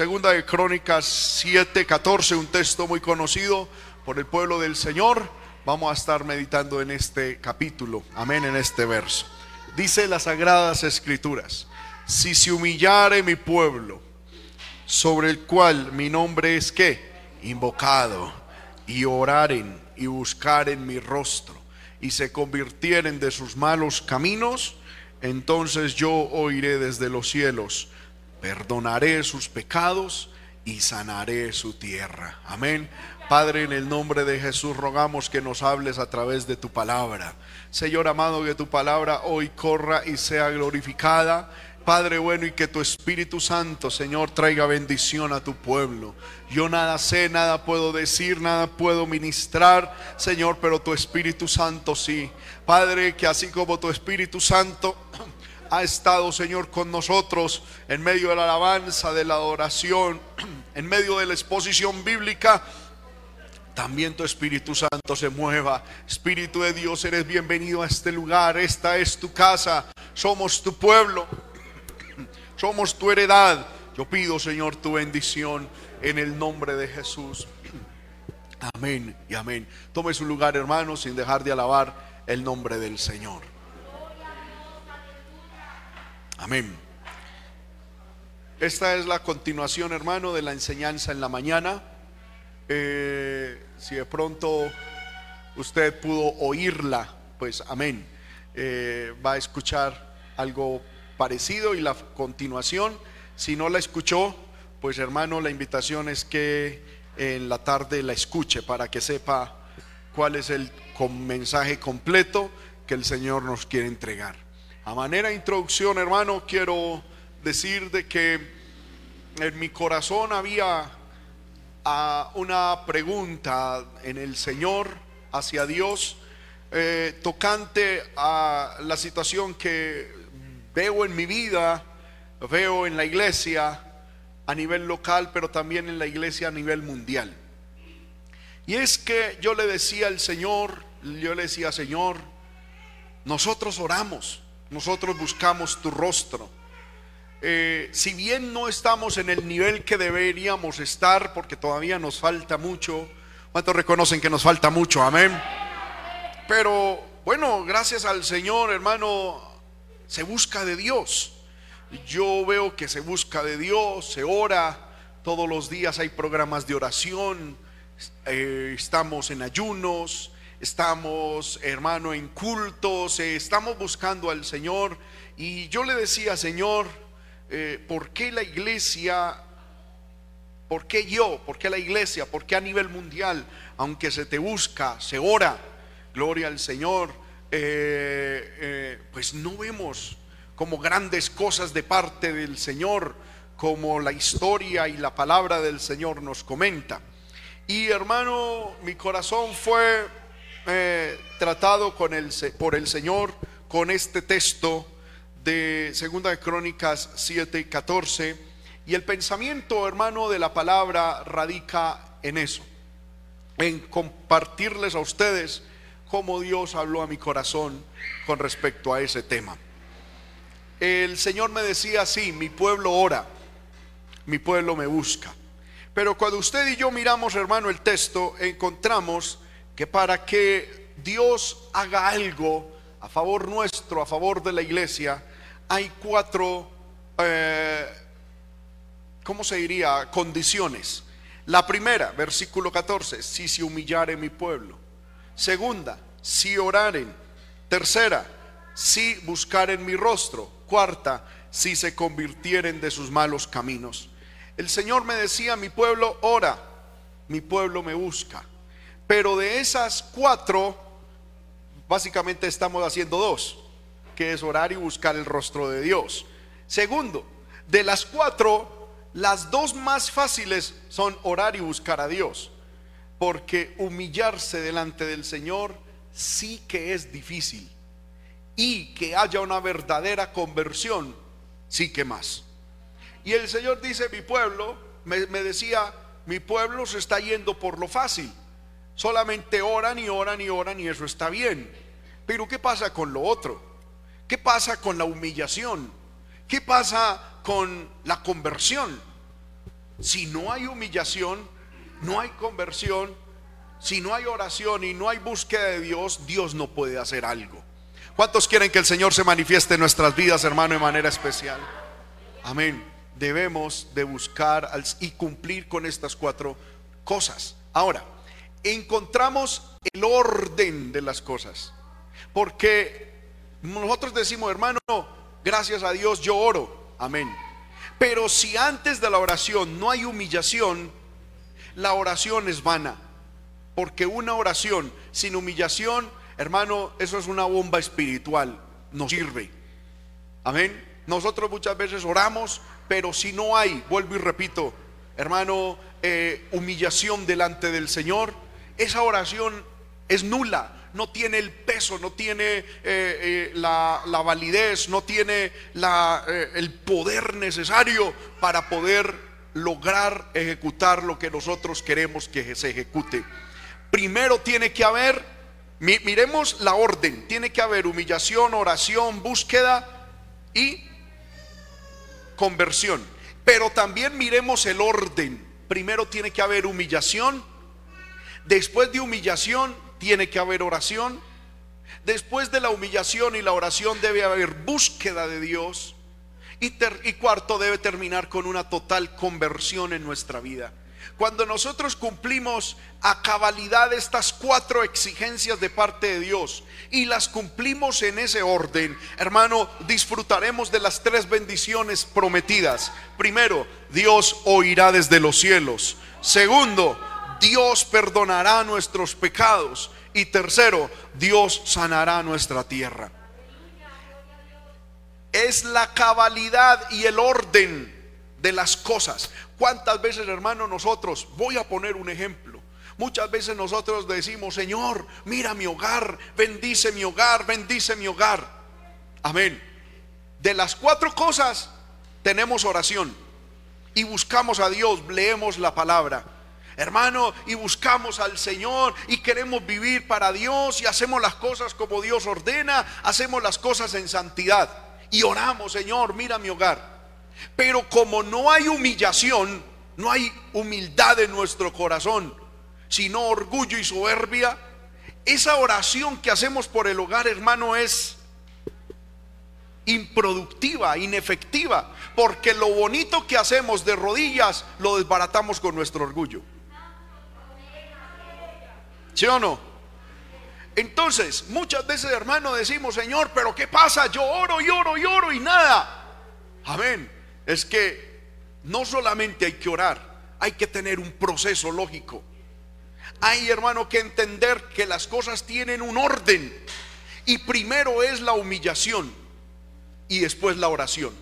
Segunda de Crónicas 7, 14, un texto muy conocido por el pueblo del Señor. Vamos a estar meditando en este capítulo, amén, en este verso. Dice las sagradas escrituras, si se humillare mi pueblo, sobre el cual mi nombre es que invocado, y oraren y buscaren mi rostro, y se convirtieren de sus malos caminos, entonces yo oiré desde los cielos, perdonaré sus pecados y sanaré su tierra. Amén. Padre, en el nombre de Jesús rogamos que nos hables a través de tu palabra. Señor amado, que tu palabra hoy corra y sea glorificada. Padre bueno, y que tu Espíritu Santo, Señor, traiga bendición a tu pueblo. Yo nada sé, nada puedo decir, nada puedo ministrar, Señor, pero tu Espíritu Santo sí. Padre, que así como tu Espíritu Santo ha estado, Señor, con nosotros en medio de la alabanza, de la adoración, en medio de la exposición bíblica, también tu Espíritu Santo se mueva. Espíritu de Dios, eres bienvenido a este lugar. Esta es tu casa. Somos tu pueblo. Somos tu heredad. Yo pido, Señor, tu bendición en el nombre de Jesús. Amén y amén. Tome su lugar, hermano, sin dejar de alabar el nombre del Señor. Amén. Esta es la continuación, hermano, de la enseñanza en la mañana. Eh, si de pronto usted pudo oírla, pues amén. Eh, va a escuchar algo parecido y la continuación. Si no la escuchó, pues hermano, la invitación es que en la tarde la escuche para que sepa cuál es el mensaje completo que el Señor nos quiere entregar. A manera de introducción, hermano, quiero decir de que en mi corazón había ah, una pregunta en el Señor hacia Dios eh, tocante a la situación que veo en mi vida, veo en la iglesia a nivel local, pero también en la iglesia a nivel mundial. Y es que yo le decía al Señor, yo le decía, Señor, nosotros oramos, nosotros buscamos tu rostro. Eh, si bien no estamos en el nivel que deberíamos estar, porque todavía nos falta mucho, ¿cuántos reconocen que nos falta mucho? Amén. Pero bueno, gracias al Señor, hermano, se busca de Dios. Yo veo que se busca de Dios, se ora, todos los días hay programas de oración, eh, estamos en ayunos, estamos, hermano, en cultos, eh, estamos buscando al Señor. Y yo le decía, Señor, eh, ¿por qué la iglesia, por qué yo, por qué la iglesia, por qué a nivel mundial, aunque se te busca, se ora, gloria al Señor, eh, pues no vemos como grandes cosas de parte del Señor, como la historia y la palabra del Señor nos comenta. Y hermano, mi corazón fue tratado por el Señor con este texto de Segunda de Crónicas 7 y 14. Y el pensamiento, hermano, de la palabra radica en eso, en compartirles a ustedes cómo Dios habló a mi corazón con respecto a ese tema. El Señor me decía así, mi pueblo ora, mi pueblo me busca. Pero cuando usted y yo miramos, hermano, el texto, encontramos que para que Dios haga algo a favor nuestro, a favor de la iglesia, hay cuatro, eh, ¿cómo se diría? Condiciones. La primera, versículo 14, si se humillare mi pueblo. Segunda, si oraren. Tercera, si buscaren mi rostro. Cuarta, si se convirtieren de sus malos caminos. El Señor me decía, mi pueblo ora, mi pueblo me busca. Pero de esas cuatro, básicamente estamos haciendo dos, que es orar y buscar el rostro de Dios. Segundo, de las cuatro, las dos más fáciles son orar y buscar a Dios. Porque humillarse delante del Señor sí que es difícil. Y que haya una verdadera conversión, sí que más. Y el Señor dice, mi pueblo, me, me decía, mi pueblo se está yendo por lo fácil. Solamente oran y oran y oran y eso está bien. Pero ¿qué pasa con lo otro? ¿Qué pasa con la humillación? ¿Qué pasa con la conversión? si no hay humillación, no hay conversión, si no hay oración y no hay búsqueda de Dios, Dios no puede hacer algo. ¿Cuántos quieren que el Señor se manifieste en nuestras vidas, hermano, de manera especial? Amén. Debemos de buscar y cumplir con estas cuatro cosas. Ahora, encontramos el orden de las cosas. Porque nosotros decimos, hermano, gracias a Dios yo oro. Amén. Pero si antes de la oración no hay humillación, la oración es vana. Porque una oración sin humillación, hermano, eso es una bomba espiritual. No sirve. Amén. Nosotros muchas veces oramos, pero si no hay, vuelvo y repito, hermano, eh, humillación delante del Señor, esa oración es nula, no tiene el peso, no tiene eh, eh, la, validez, no tiene el poder necesario para poder lograr ejecutar lo que nosotros queremos que se ejecute. Primero tiene que haber, miremos la orden, tiene que haber humillación, oración, búsqueda y conversión. Pero también miremos el orden. Primero tiene que haber humillación. Después de humillación tiene que haber oración. Después de la humillación y la oración debe haber búsqueda de Dios. Y, y cuarto debe terminar con una total conversión en nuestra vida. Cuando nosotros cumplimos a cabalidad estas cuatro exigencias de parte de Dios y las cumplimos en ese orden, hermano, disfrutaremos de las tres bendiciones prometidas. Primero, Dios oirá desde los cielos. Segundo, Dios perdonará nuestros pecados. Y tercero, Dios sanará nuestra tierra. Es la cabalidad y el orden de las cosas. ¿Cuántas veces, hermano, nosotros, voy a poner un ejemplo, muchas veces nosotros decimos, Señor, mira mi hogar, bendice mi hogar, bendice mi hogar. Amén. De las cuatro cosas tenemos oración y buscamos a Dios, leemos la palabra. Hermano, y buscamos al Señor y queremos vivir para Dios y hacemos las cosas como Dios ordena, hacemos las cosas en santidad y oramos, Señor, mira mi hogar. Pero como no hay humillación, no hay humildad en nuestro corazón, sino orgullo y soberbia, esa oración que hacemos por el hogar, hermano, es improductiva, inefectiva, porque lo bonito que hacemos de rodillas lo desbaratamos con nuestro orgullo. ¿Sí o no? Entonces, muchas veces, hermano, decimos, Señor, pero ¿qué pasa? Yo oro y oro y oro y nada. Amén es que no solamente hay que orar, hay que tener un proceso lógico. Hay, hermano, que entender que las cosas tienen un orden. Y primero es la humillación y después la oración.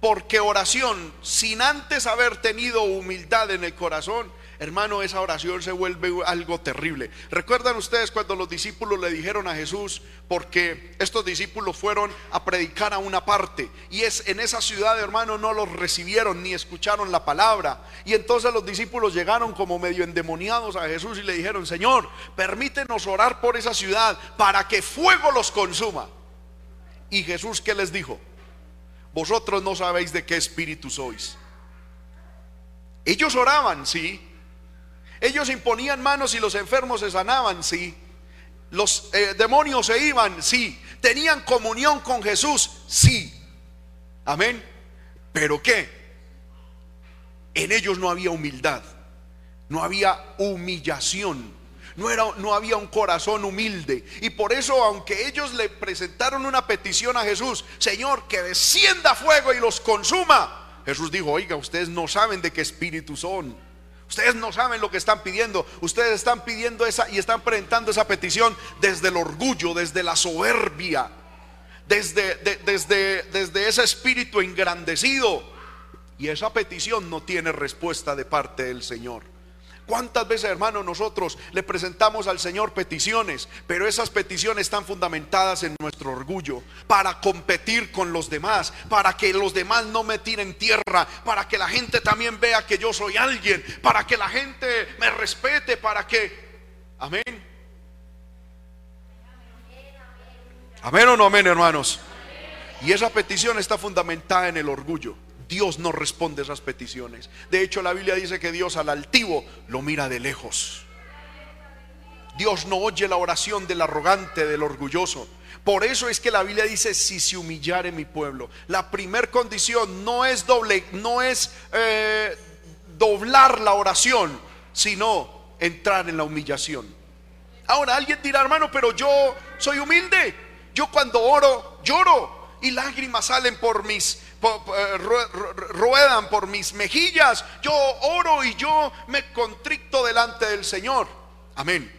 Porque oración, sin antes haber tenido humildad en el corazón, hermano, esa oración se vuelve algo terrible. ¿Recuerdan ustedes cuando los discípulos le dijeron a Jesús, porque estos discípulos fueron a predicar a una parte, y es en esa ciudad, hermano, no los recibieron ni escucharon la palabra. Y entonces los discípulos llegaron como medio endemoniados a Jesús y le dijeron, Señor, permítenos orar por esa ciudad para que fuego los consuma. Y Jesús, ¿qué les dijo? Vosotros no sabéis de qué espíritu sois. Ellos oraban, sí, ellos imponían manos y los enfermos se sanaban, sí. Los eh, demonios se iban, sí. Tenían comunión con Jesús, sí. Amén. Pero ¿qué? En ellos no había humildad, no había humillación, no, era, no había un corazón humilde. Y por eso, aunque ellos le presentaron una petición a Jesús, Señor, que descienda fuego y los consuma, Jesús dijo, oiga, ustedes no saben de qué espíritu son. Ustedes no saben lo que están pidiendo. Ustedes están pidiendo esa y están presentando esa petición desde el orgullo, desde la soberbia, desde, desde, desde ese espíritu engrandecido. Y esa petición no tiene respuesta de parte del Señor. ¿Cuántas veces, hermano, nosotros le presentamos al Señor peticiones, pero esas peticiones están fundamentadas en nuestro orgullo, para competir con los demás, para que los demás no me tiren tierra, para que la gente también vea que yo soy alguien, para que la gente me respete, para que... Amén. Amén o no amén, hermanos. Y esa petición está fundamentada en el orgullo. Dios no responde esas peticiones. De hecho, la Biblia dice que Dios al altivo lo mira de lejos. Dios no oye la oración del arrogante, del orgulloso. Por eso es que la Biblia dice, si se humillare mi pueblo. La primer condición no es doble, no es eh, doblar la oración, sino entrar en la humillación. Ahora alguien dirá, hermano, pero yo soy humilde. Yo cuando oro, lloro y lágrimas salen por mis, ruedan por mis mejillas. Yo oro y yo me contricto delante del Señor. Amén.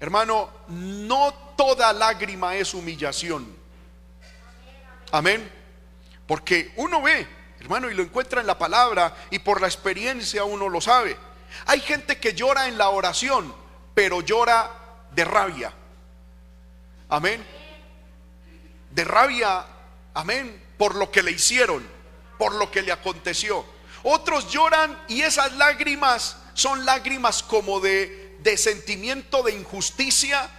Hermano, no toda lágrima es humillación. Amén. Porque uno ve, hermano, y lo encuentra en la palabra y por la experiencia uno lo sabe. Hay gente que llora en la oración, pero llora de rabia. Amén. De rabia, amén, por lo que le hicieron, por lo que le aconteció. Otros lloran y esas lágrimas son lágrimas como de de sentimiento de injusticia,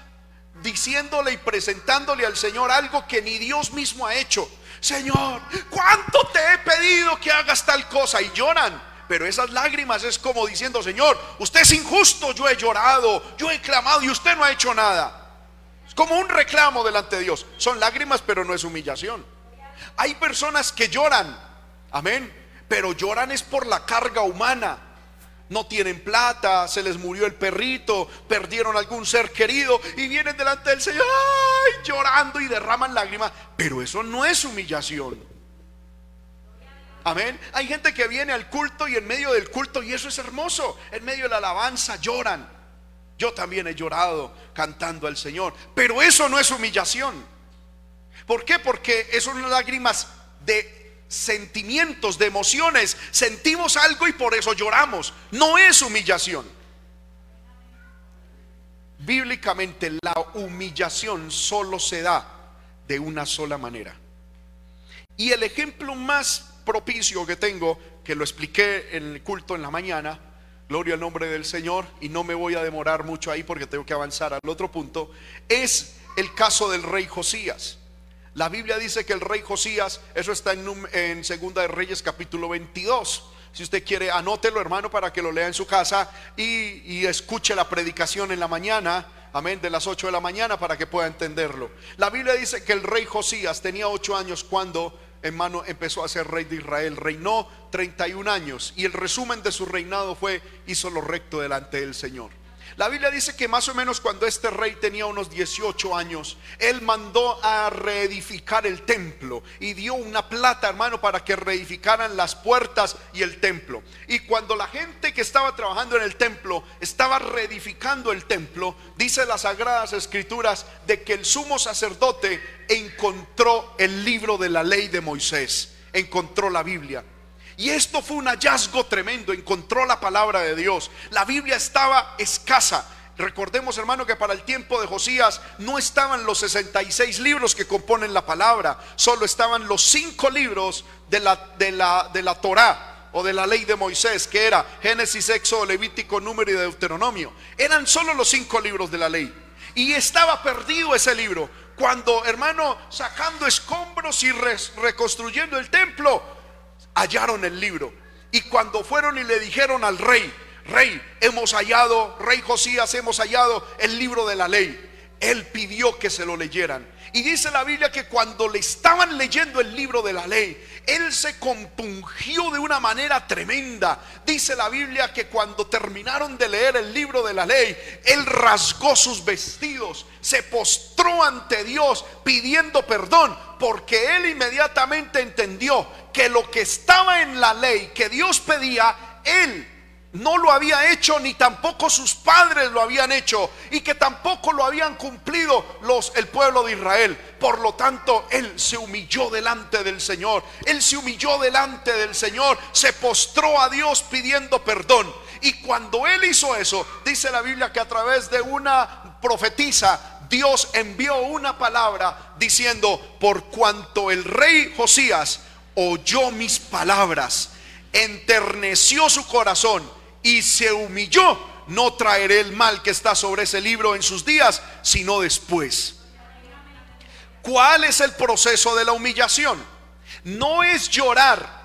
diciéndole y presentándole al Señor algo que ni Dios mismo ha hecho. Señor, ¿cuánto te he pedido que hagas tal cosa? Y lloran. Pero esas lágrimas es como diciendo, Señor, usted es injusto, yo he llorado, yo he clamado y usted no ha hecho nada. Es como un reclamo delante de Dios. Son lágrimas, pero no es humillación. Hay personas que lloran, amén, pero lloran es por la carga humana no tienen plata, se les murió el perrito, perdieron algún ser querido y vienen delante del Señor llorando y derraman lágrimas. Pero eso no es humillación. Amén. Hay gente que viene al culto y en medio del culto, y eso es hermoso, en medio de la alabanza lloran. Yo también he llorado cantando al Señor, pero eso no es humillación. ¿Por qué? Porque son lágrimas de sentimientos, de emociones. Sentimos algo y por eso lloramos. No es humillación. Bíblicamente la humillación solo se da de una sola manera. Y el ejemplo más propicio que tengo, que lo expliqué en el culto en la mañana, gloria al nombre del Señor, y no me voy a demorar mucho ahí porque tengo que avanzar al otro punto, es el caso del rey Josías. La Biblia dice que el rey Josías, eso está en, en Segunda de Reyes capítulo 22. Si usted quiere, anótelo hermano para que lo lea en su casa y, y escuche la predicación en la mañana amén, de las 8 de la mañana para que pueda entenderlo. La Biblia dice que el rey Josías tenía 8 años cuando hermano empezó a ser rey de Israel, reinó 31 años y el resumen de su reinado fue hizo lo recto delante del Señor. La Biblia dice que más o menos cuando este rey tenía unos 18 años, él mandó a reedificar el templo y dio una plata, hermano, para que reedificaran las puertas y el templo. Y cuando la gente que estaba trabajando en el templo estaba reedificando el templo, dice las sagradas escrituras de que el sumo sacerdote encontró el libro de la ley de Moisés, encontró la Biblia. Y esto fue un hallazgo tremendo, encontró la palabra de Dios. La Biblia estaba escasa. Recordemos, hermano, que para el tiempo de Josías no estaban los 66 libros que componen la palabra, solo estaban los cinco libros de la, de la, de la Torá o de la ley de Moisés, que era Génesis, Éxodo, Levítico, Número y Deuteronomio. Eran solo los cinco libros de la ley. Y estaba perdido ese libro. Cuando, hermano, sacando escombros y reconstruyendo el templo, hallaron el libro. Y cuando fueron y le dijeron al rey, rey, hemos hallado, rey Josías, hemos hallado el libro de la ley. Él pidió que se lo leyeran. Y dice la Biblia que cuando le estaban leyendo el libro de la ley, él se compungió de una manera tremenda. Dice la Biblia que cuando terminaron de leer el libro de la ley, él rasgó sus vestidos, se postró ante Dios pidiendo perdón, porque él inmediatamente entendió que lo que estaba en la ley que Dios pedía, él no lo había hecho ni tampoco sus padres lo habían hecho y que tampoco lo habían cumplido los el pueblo de Israel. Por lo tanto, él se humilló delante del Señor. Él se humilló delante del Señor, se postró a Dios pidiendo perdón. Y cuando él hizo eso, dice la Biblia que a través de una profetisa Dios envió una palabra diciendo, "Por cuanto el rey Josías oyó mis palabras, enterneció su corazón y se humilló, no traeré el mal que está sobre ese libro en sus días, sino después. ¿Cuál es el proceso de la humillación? No es llorar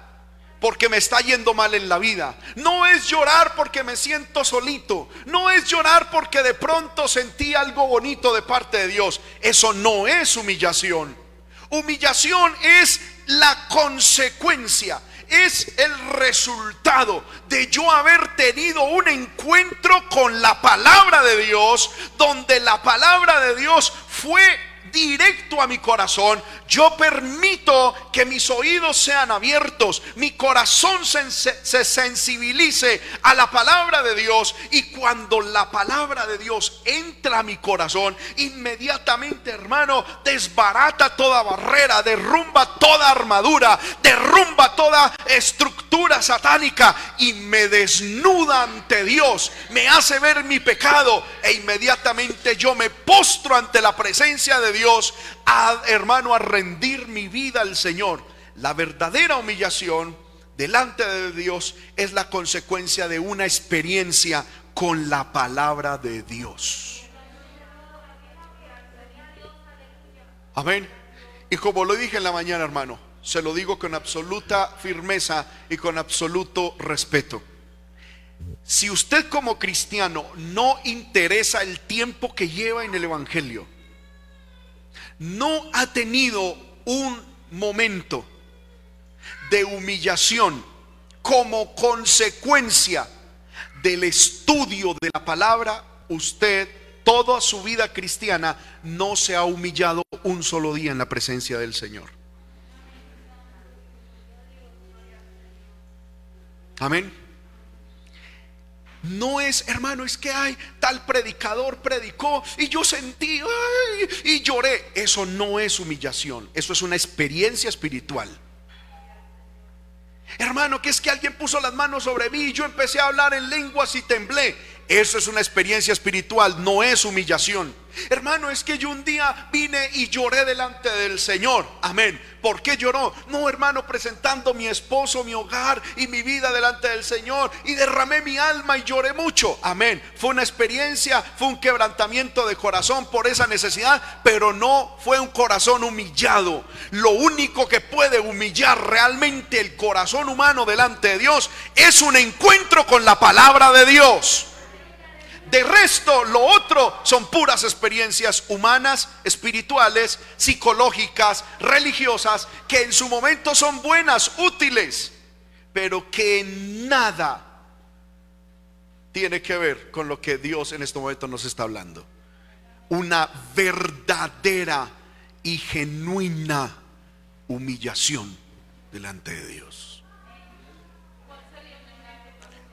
porque me está yendo mal en la vida. No es llorar porque me siento solito. No es llorar porque de pronto sentí algo bonito de parte de Dios. Eso no es humillación. Humillación es la consecuencia, es el resultado de yo haber tenido un encuentro con la palabra de Dios, donde la palabra de Dios fue directo a mi corazón, yo permito que mis oídos sean abiertos, mi corazón se, se, sensibilice a la palabra de Dios. Y cuando la palabra de Dios entra a mi corazón, inmediatamente hermano, desbarata toda barrera, derrumba toda armadura, derrumba toda estructura satánica y me desnuda ante Dios, me hace ver mi pecado e inmediatamente yo me postro ante la presencia de Dios, a, hermano, a rendir mi vida al Señor. La verdadera humillación delante de Dios es la consecuencia de una experiencia con la palabra de Dios. Amén. Y como lo dije en la mañana, hermano, se lo digo con absoluta firmeza y con absoluto respeto. Si usted como cristiano no interesa el tiempo que lleva en el Evangelio, no ha tenido un momento de humillación como consecuencia del estudio de la palabra, usted toda su vida cristiana no se ha humillado un solo día en la presencia del Señor. Amén. No es, hermano, es que hay tal predicador predicó y yo sentí y lloré. Eso no es humillación, eso es una experiencia espiritual. Hermano, que es que alguien puso las manos sobre mí y yo empecé a hablar en lenguas y temblé. Eso es una experiencia espiritual, no es humillación. Hermano, es que yo un día vine y lloré delante del Señor. Amén. ¿Por qué lloró? No, hermano, presentando mi esposo, mi hogar y mi vida delante del Señor. Y derramé mi alma y lloré mucho. Amén. Fue una experiencia, fue un quebrantamiento de corazón por esa necesidad, pero no fue un corazón humillado. Lo único que puede humillar realmente el corazón humano delante de Dios es un encuentro con la palabra de Dios. De resto, lo otro son puras experiencias humanas, espirituales, psicológicas, religiosas, que en su momento son buenas, útiles, pero que nada tiene que ver con lo que Dios en este momento nos está hablando. Una verdadera y genuina humillación delante de Dios.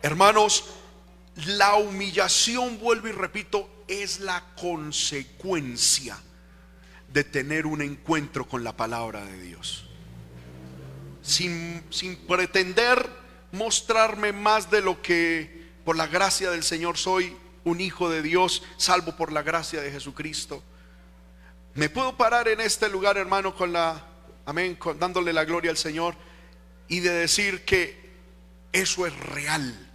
Hermanos, la humillación, vuelvo y repito, es la consecuencia de tener un encuentro con la palabra de Dios. Sin, sin, pretender mostrarme más de lo que por la gracia del Señor soy un hijo de Dios, salvo por la gracia de Jesucristo. Me puedo parar en este lugar, hermano, con la, amén, dándole la gloria al Señor y de decir que eso es real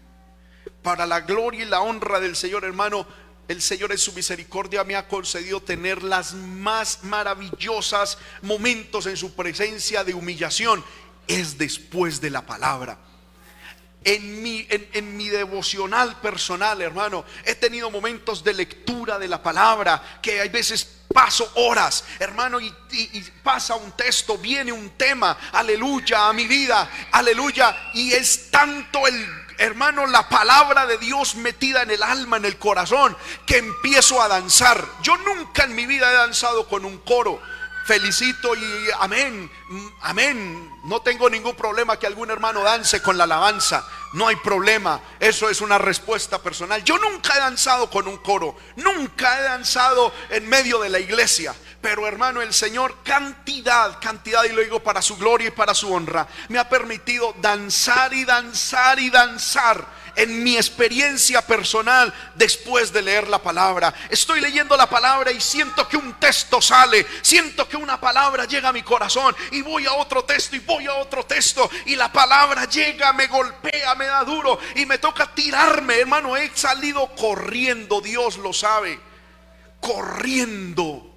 para la gloria y la honra del Señor, hermano, el Señor en su misericordia me ha concedido tener las más maravillosas momentos en su presencia de humillación. Es después de la palabra. En mi, en, mi, devocional personal, hermano, he tenido momentos de lectura de la palabra que hay veces paso horas, hermano, y, y, pasa un texto, viene un tema, aleluya, a mi vida, aleluya, y es tanto el hermano, la palabra de Dios metida en el alma, en el corazón, que empiezo a danzar. Yo nunca en mi vida he danzado con un coro. Felicito y amén, amén. No tengo ningún problema que algún hermano dance con la alabanza. No hay problema. Eso es una respuesta personal. Yo nunca he danzado con un coro. Nunca he danzado en medio de la iglesia. Pero hermano, el Señor cantidad, cantidad, y lo digo para su gloria y para su honra, me ha permitido danzar y danzar y danzar en mi experiencia personal después de leer la palabra. Estoy leyendo la palabra y siento que un texto sale, siento que una palabra llega a mi corazón y voy a otro texto y voy a otro texto y la palabra llega, me golpea, me da duro y me toca tirarme, hermano, he salido corriendo, Dios lo sabe, corriendo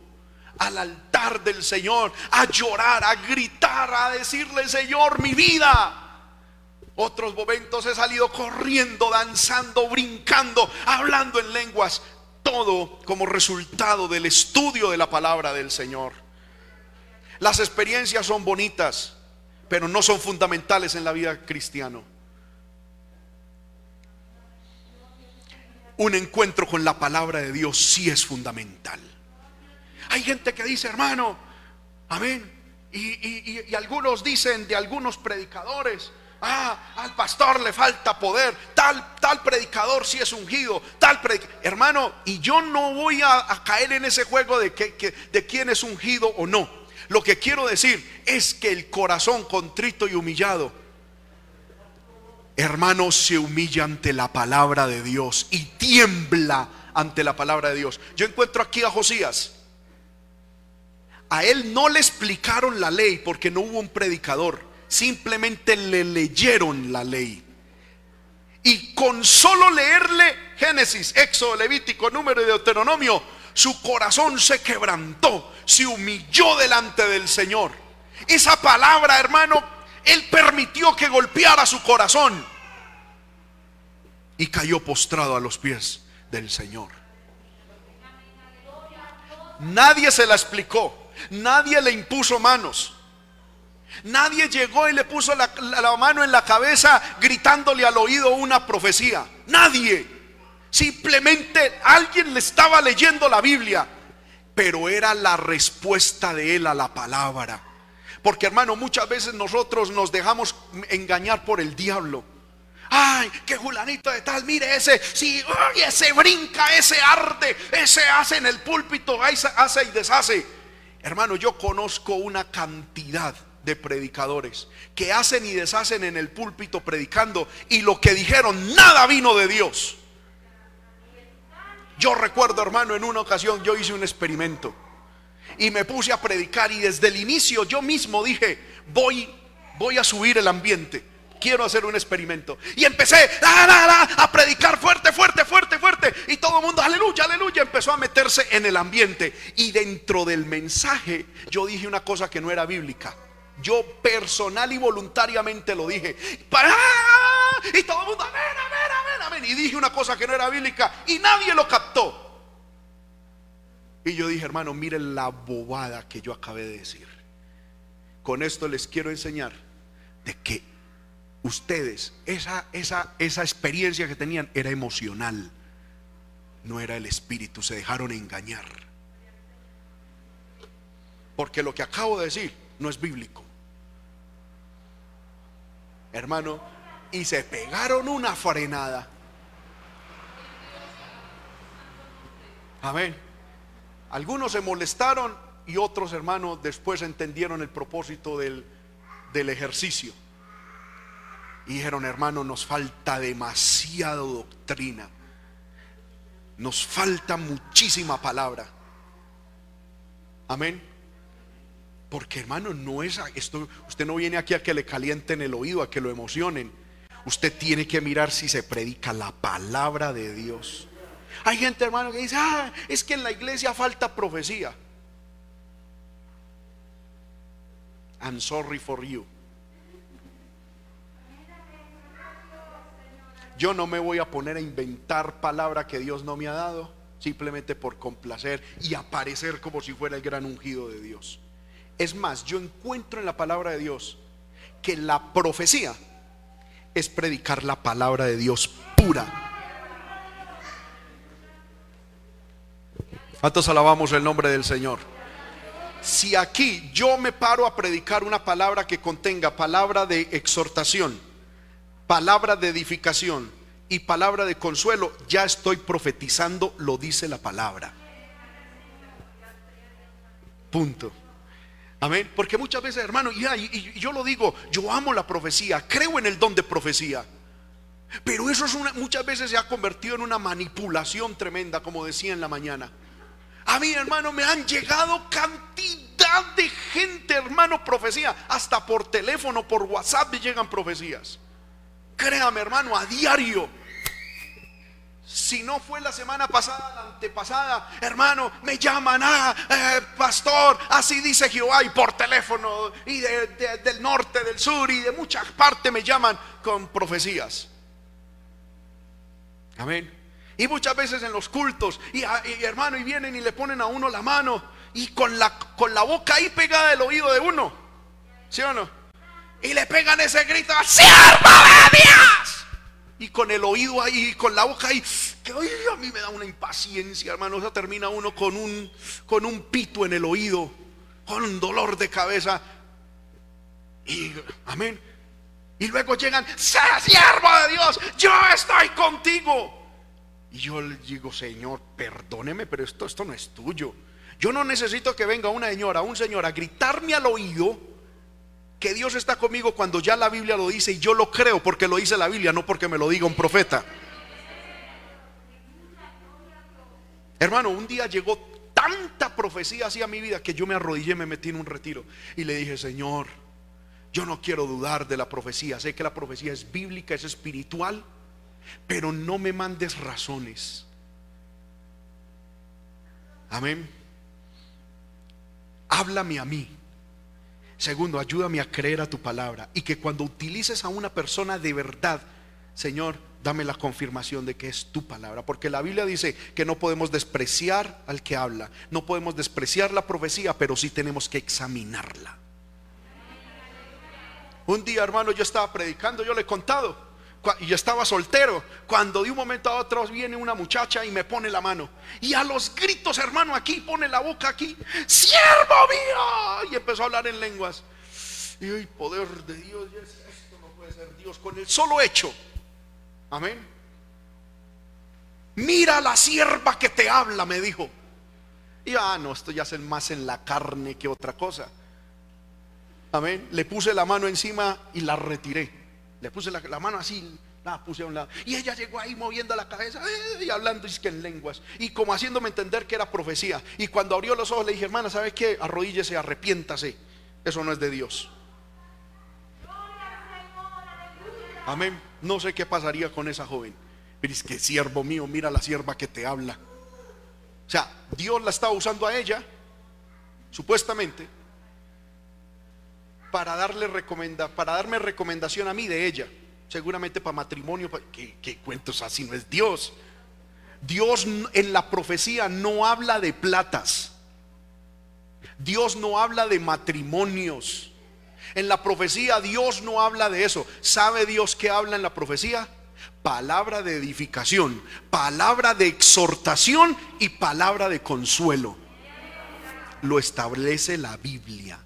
al altar del Señor, a llorar, a gritar, a decirle, Señor, mi vida. Otros momentos he salido corriendo, danzando, brincando, hablando en lenguas. Todo como resultado del estudio de la palabra del Señor. Las experiencias son bonitas, pero no son fundamentales en la vida cristiana. Un encuentro con la palabra de Dios sí es fundamental. Hay gente que dice, hermano, amén. Y, algunos dicen de algunos predicadores, ah, al pastor le falta poder, tal, tal predicador si sí es ungido, tal hermano, y yo no voy a, caer en ese juego de, que, de quién es ungido o no. Lo que quiero decir es que el corazón contrito y humillado, hermano, se humilla ante la palabra de Dios y tiembla ante la palabra de Dios. Yo encuentro aquí a Josías. A él no le explicaron la ley porque no hubo un predicador, simplemente le leyeron la ley. Y con solo leerle Génesis, Éxodo, Levítico, Número y Deuteronomio, su corazón se quebrantó, se humilló delante del Señor. Esa palabra, hermano, él permitió que golpeara su corazón y cayó postrado a los pies del Señor. Nadie se la explicó. Nadie le impuso manos. Nadie llegó y le puso la, mano en la cabeza gritándole al oído una profecía. Nadie. Simplemente alguien le estaba leyendo la Biblia. Pero era la respuesta de él a la palabra. Porque hermano, muchas veces nosotros nos dejamos engañar por el diablo. Ay, que Julanito de tal, mire ese, si ese brinca, ese arde, ese hace en el púlpito, hace y deshace. Hermano, yo conozco una cantidad de predicadores que hacen y deshacen en el púlpito predicando y lo que dijeron, nada vino de Dios. Yo recuerdo, hermano, en una ocasión yo hice un experimento y me puse a predicar y desde el inicio yo mismo dije, voy, voy a subir el ambiente quiero hacer un experimento. Y empecé a predicar fuerte, fuerte, fuerte, fuerte. Y todo el mundo, aleluya, aleluya, empezó a meterse en el ambiente. Y dentro del mensaje yo dije una cosa que no era bíblica. Yo personal y voluntariamente lo dije. Y todo el mundo, amén, amén, amén, amén. Y dije una cosa que no era bíblica y nadie lo captó. Y yo dije, hermano, miren la bobada que yo acabé de decir. Con esto les quiero enseñar de que ustedes, esa, esa, esa experiencia que tenían era emocional, no era el espíritu, se dejaron engañar. Porque lo que acabo de decir no es bíblico. Hermano, y se pegaron una frenada. Amén. Algunos se molestaron y otros hermanos después entendieron el propósito del, del ejercicio. Y dijeron, hermano, nos falta demasiada doctrina. Nos falta muchísima palabra. Amén. Porque hermano, no es esto, usted no viene aquí a que le calienten el oído, a que lo emocionen. Usted tiene que mirar si se predica la palabra de Dios. Hay gente, hermano, que dice, ah, es que en la iglesia falta profecía. I'm sorry for you. Yo no me voy a poner a inventar palabra que Dios no me ha dado, simplemente por complacer y aparecer como si fuera el gran ungido de Dios. Es más, yo encuentro en la palabra de Dios que la profecía es predicar la palabra de Dios pura. ¿Cuántos alabamos el nombre del Señor? Si aquí yo me paro a predicar una palabra que contenga palabra de exhortación, palabra de edificación y palabra de consuelo, ya estoy profetizando, lo dice la palabra. Punto. Amén. Porque muchas veces, hermano, y, yo lo digo, yo amo la profecía, creo en el don de profecía. Pero eso es una, muchas veces se ha convertido en una manipulación tremenda, como decía en la mañana. A mí, hermano, me han llegado cantidad de gente, hermano, profecía. Hasta por teléfono, por WhatsApp me llegan profecías. Créame, hermano, a diario. Si no fue la semana pasada, la antepasada, hermano, me llaman, ah, eh, pastor, así dice Jehová, y por teléfono, y del norte, del sur, y de muchas partes me llaman. con profecías. Amén. Y muchas veces en los cultos, y, hermano, y vienen y le ponen a uno la mano y con la, con la boca ahí pegada del oído de uno. ¿Sí o no? Y le pegan ese grito, ¡Siervo de Dios! Y con el oído ahí, con la boca ahí, que hoy a mí me da una impaciencia, hermano. O sea, termina uno con un, con un pito en el oído, con un dolor de cabeza. Y, amén. Y luego llegan, sea siervo de Dios, yo estoy contigo. Y yo le digo, Señor, perdóneme, pero esto, esto no es tuyo. Yo no necesito que venga una señora, un señor a gritarme al oído que Dios está conmigo cuando ya la Biblia lo dice y yo lo creo porque lo dice la Biblia, no porque me lo diga un profeta. Hermano, un día llegó tanta profecía así a mi vida que yo me arrodillé, me metí en un retiro y le dije, Señor, yo no quiero dudar de la profecía, sé que la profecía es bíblica, es espiritual, pero no me mandes razones. Amén. Háblame a mí. Segundo, ayúdame a creer a tu palabra y que cuando utilices a una persona de verdad, Señor, dame la confirmación de que es tu palabra. Porque la Biblia dice que no podemos despreciar al que habla, no podemos despreciar la profecía, pero sí tenemos que examinarla. Un día, hermano, yo estaba predicando, yo le he contado, y yo estaba soltero, cuando de un momento a otro viene una muchacha y me pone la mano. Y a los gritos, hermano, aquí pone la boca aquí, siervo mío. Y empezó a hablar en lenguas. Y el poder de Dios, esto no puede ser Dios con el solo hecho. Amén. Mira la sierva que te habla, me dijo. Y ah, no, esto ya es más en la carne que otra cosa. Amén. Le puse la mano encima y la retiré. Le puse la, mano así, la puse a un lado. Y ella llegó ahí moviendo la cabeza eh, y hablando es que en lenguas. Y como haciéndome entender que era profecía. Y cuando abrió los ojos le dije, hermana, ¿sabe qué? Arrodíllese, arrepiéntase. Eso no es de Dios. Amén. No sé qué pasaría con esa joven. Pero es que siervo mío, mira la sierva que te habla. O sea, Dios la estaba usando a ella, supuestamente, para darle recomenda, para darme recomendación a mí de ella. Seguramente para matrimonio, ¿qué, cuentos así? No es Dios. Dios en la profecía no habla de platas. Dios no habla de matrimonios. En la profecía Dios no habla de eso. ¿Sabe Dios qué habla en la profecía? Palabra de edificación, palabra de exhortación y palabra de consuelo. Lo establece la Biblia.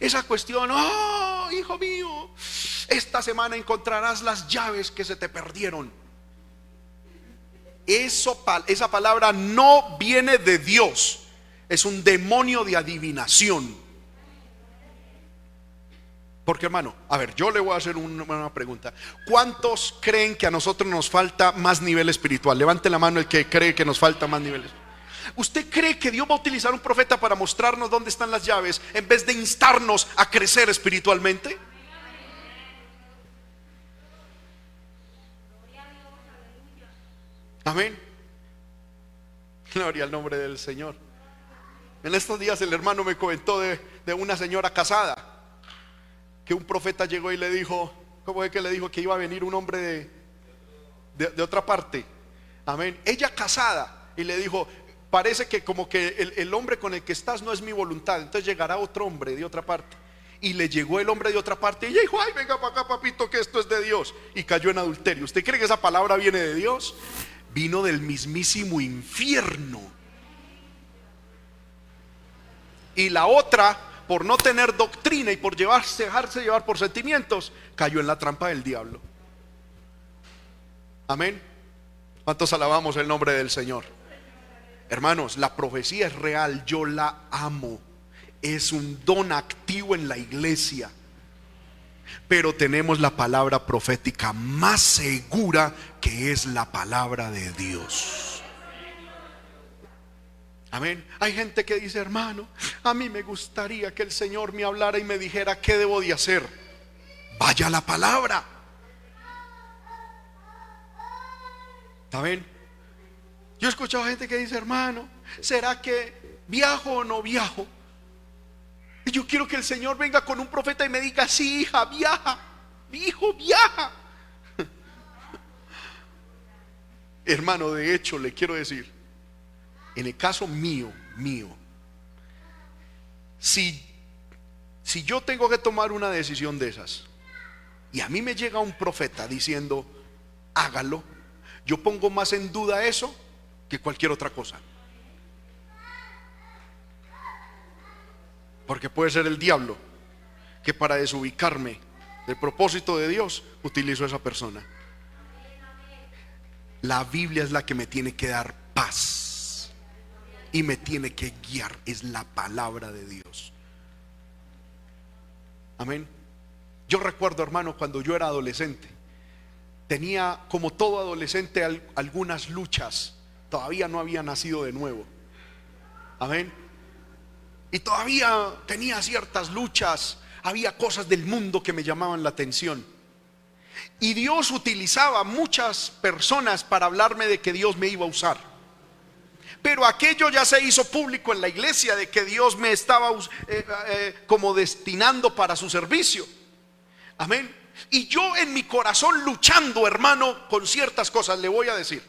Esa cuestión, oh, hijo mío, esta semana encontrarás las llaves que se te perdieron. Eso, esa palabra no viene de Dios, es un demonio de adivinación. Porque hermano, a ver, yo le voy a hacer una pregunta. ¿Cuántos creen que a nosotros nos falta más nivel espiritual? Levante la mano el que cree que nos falta más nivel espiritual. ¿Usted cree que Dios va a utilizar un profeta para mostrarnos dónde están las llaves en vez de instarnos a crecer espiritualmente? Amén. Gloria al nombre del Señor. En estos días el hermano me comentó de, una señora casada, que un profeta llegó y le dijo, ¿cómo es que le dijo que iba a venir un hombre de, de otra parte? Amén. Ella casada y le dijo, parece que como que el, hombre con el que estás no es mi voluntad. Entonces llegará otro hombre de otra parte. Y le llegó el hombre de otra parte y dijo, ay, venga para acá, papito, que esto es de Dios. Y cayó en adulterio. ¿Usted cree que esa palabra viene de Dios? Vino del mismísimo infierno. Y la otra, por no tener doctrina y por llevarse, dejarse llevar por sentimientos, cayó en la trampa del diablo. Amén. ¿Cuántos alabamos el nombre del Señor? Hermanos, la profecía es real, yo la amo. Es un don activo en la iglesia. Pero tenemos la palabra profética más segura que es la palabra de Dios. Amén. Hay gente que dice, hermano, a mí me gustaría que el Señor me hablara y me dijera qué debo de hacer. Vaya la palabra. Amén. Yo he escuchado gente que dice, hermano, ¿será que viajo o no viajo? Y yo quiero que el Señor venga con un profeta y me diga, sí, hija, viaja, hijo, viaja. hermano, de hecho, le quiero decir, en el caso mío, mío, si, si yo tengo que tomar una decisión de esas, y a mí me llega un profeta diciendo, hágalo, yo pongo más en duda eso que cualquier otra cosa. Porque puede ser el diablo que para desubicarme del propósito de Dios utilizo a esa persona. La Biblia es la que me tiene que dar paz y me tiene que guiar. Es la palabra de Dios. Amén. Yo recuerdo, hermano, cuando yo era adolescente, tenía como todo adolescente algunas luchas. Todavía no había nacido de nuevo. Amén. Y todavía tenía ciertas luchas. Había cosas del mundo que me llamaban la atención. Y Dios utilizaba muchas personas para hablarme de que Dios me iba a usar. Pero aquello ya se hizo público en la iglesia de que Dios me estaba eh, eh, como destinando para su servicio. Amén. Y yo en mi corazón luchando, hermano, con ciertas cosas, le voy a decir.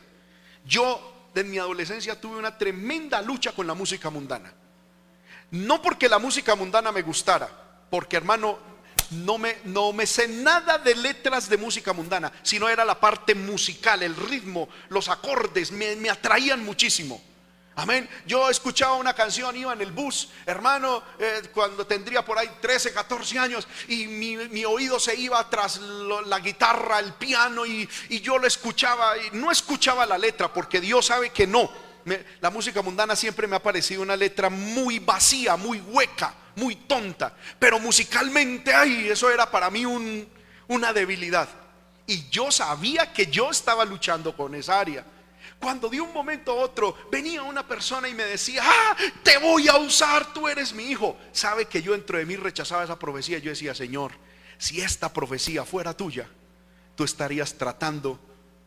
Yo en mi adolescencia tuve una tremenda lucha con la música mundana. No porque la música mundana me gustara, porque hermano, no me, no me sé nada de letras de música mundana, sino era la parte musical, el ritmo, los acordes, me, me atraían muchísimo. Amén. Yo escuchaba una canción, iba en el bus, hermano, eh, cuando tendría por ahí 13, 14 años, y mi, oído se iba tras la guitarra, el piano, y, yo lo escuchaba, y no escuchaba la letra, porque Dios sabe que no. la música mundana siempre me ha parecido una letra muy vacía, muy hueca, muy tonta, pero musicalmente, ay, eso era para mí una debilidad. Y yo sabía que yo estaba luchando con esa área. Cuando de un momento a otro venía una persona y me decía, ah, te voy a usar, tú eres mi hijo. Sabe que yo dentro de mí rechazaba esa profecía. Yo decía, Señor, si esta profecía fuera tuya, tú estarías tratando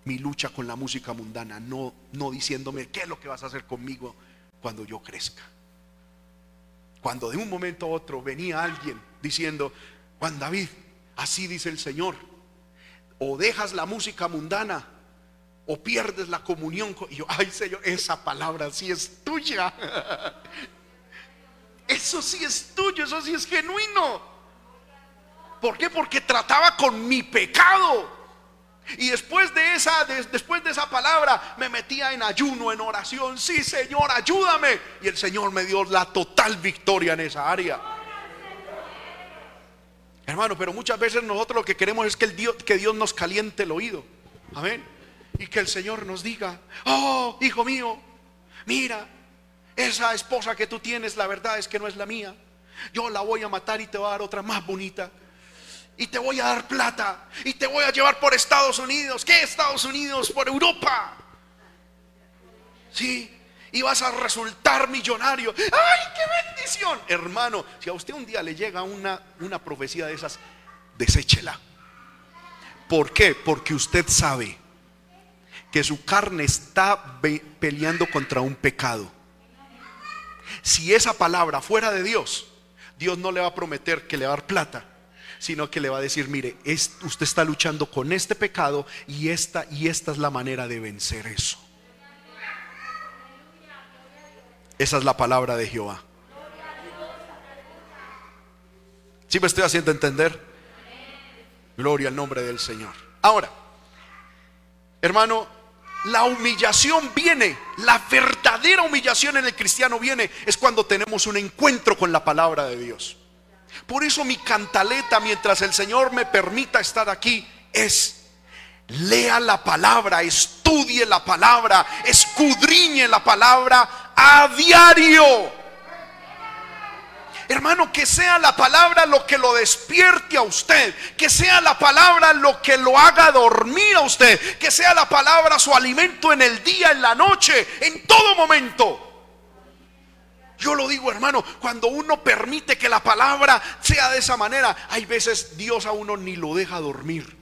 mi lucha con la música mundana, no, no diciéndome qué es lo que vas a hacer conmigo cuando yo crezca. Cuando de un momento a otro venía alguien diciendo, Juan David, así dice el Señor, o dejas la música mundana o pierdes la comunión. Con... Y yo, ay Señor, esa palabra sí es tuya. Eso sí es tuyo, eso sí es genuino. ¿Por qué? Porque trataba con mi pecado. Y después de esa, después de esa palabra, me metía en ayuno, en oración. Sí, Señor, ayúdame. Y el Señor me dio la total victoria en esa área. Hermano, pero muchas veces nosotros lo que queremos es que, el Dios, que Dios nos caliente el oído. Amén y que el Señor nos diga, oh, hijo mío, mira, esa esposa que tú tienes, la verdad es que no es la mía. Yo la voy a matar y te voy a dar otra más bonita. Y te voy a dar plata. Y te voy a llevar por Estados Unidos. ¿Qué Estados Unidos? Por Europa. Sí. Y vas a resultar millonario. ¡Ay, qué bendición! Hermano, si a usted un día le llega una, una profecía de esas, deséchela. ¿Por qué? Porque usted sabe que su carne está peleando contra un pecado. Si esa palabra fuera de Dios, Dios no le va a prometer que le va a dar plata, sino que le va a decir, mire, usted está luchando con este pecado y esta y esta es la manera de vencer eso. Esa es la palabra de Jehová. Si me estoy haciendo entender? Gloria al nombre del Señor. Ahora, hermano, la humillación viene, la verdadera humillación en el cristiano viene, es cuando tenemos un encuentro con la palabra de Dios. Por eso mi cantaleta, mientras el Señor me permita estar aquí, es lea la palabra, estudie la palabra, escudriñe la palabra a diario. Hermano, que sea la palabra lo que lo despierte a usted, que sea la palabra lo que lo haga dormir a usted, que sea la palabra su alimento en el día, en la noche, en todo momento. Yo lo digo, hermano, cuando uno permite que la palabra sea de esa manera, hay veces Dios a uno ni lo deja dormir.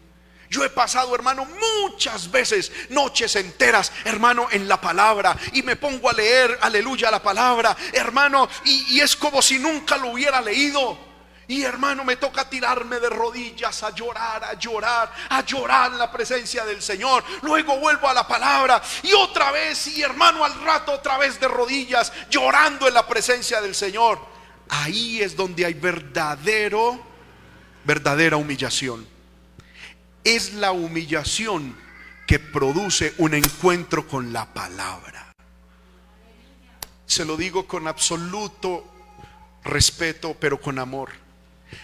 Yo he pasado, hermano, muchas veces, noches enteras, hermano, en la palabra. Y me pongo a leer, aleluya, la palabra, hermano. Y, es como si nunca lo hubiera leído. Y hermano, me toca tirarme de rodillas a llorar, a llorar, a llorar en la presencia del Señor. Luego vuelvo a la palabra y otra vez, y hermano, al rato otra vez de rodillas, llorando en la presencia del Señor. Ahí es donde hay verdadero, verdadera humillación. Es la humillación que produce un encuentro con la palabra. Se lo digo con absoluto respeto, pero con amor.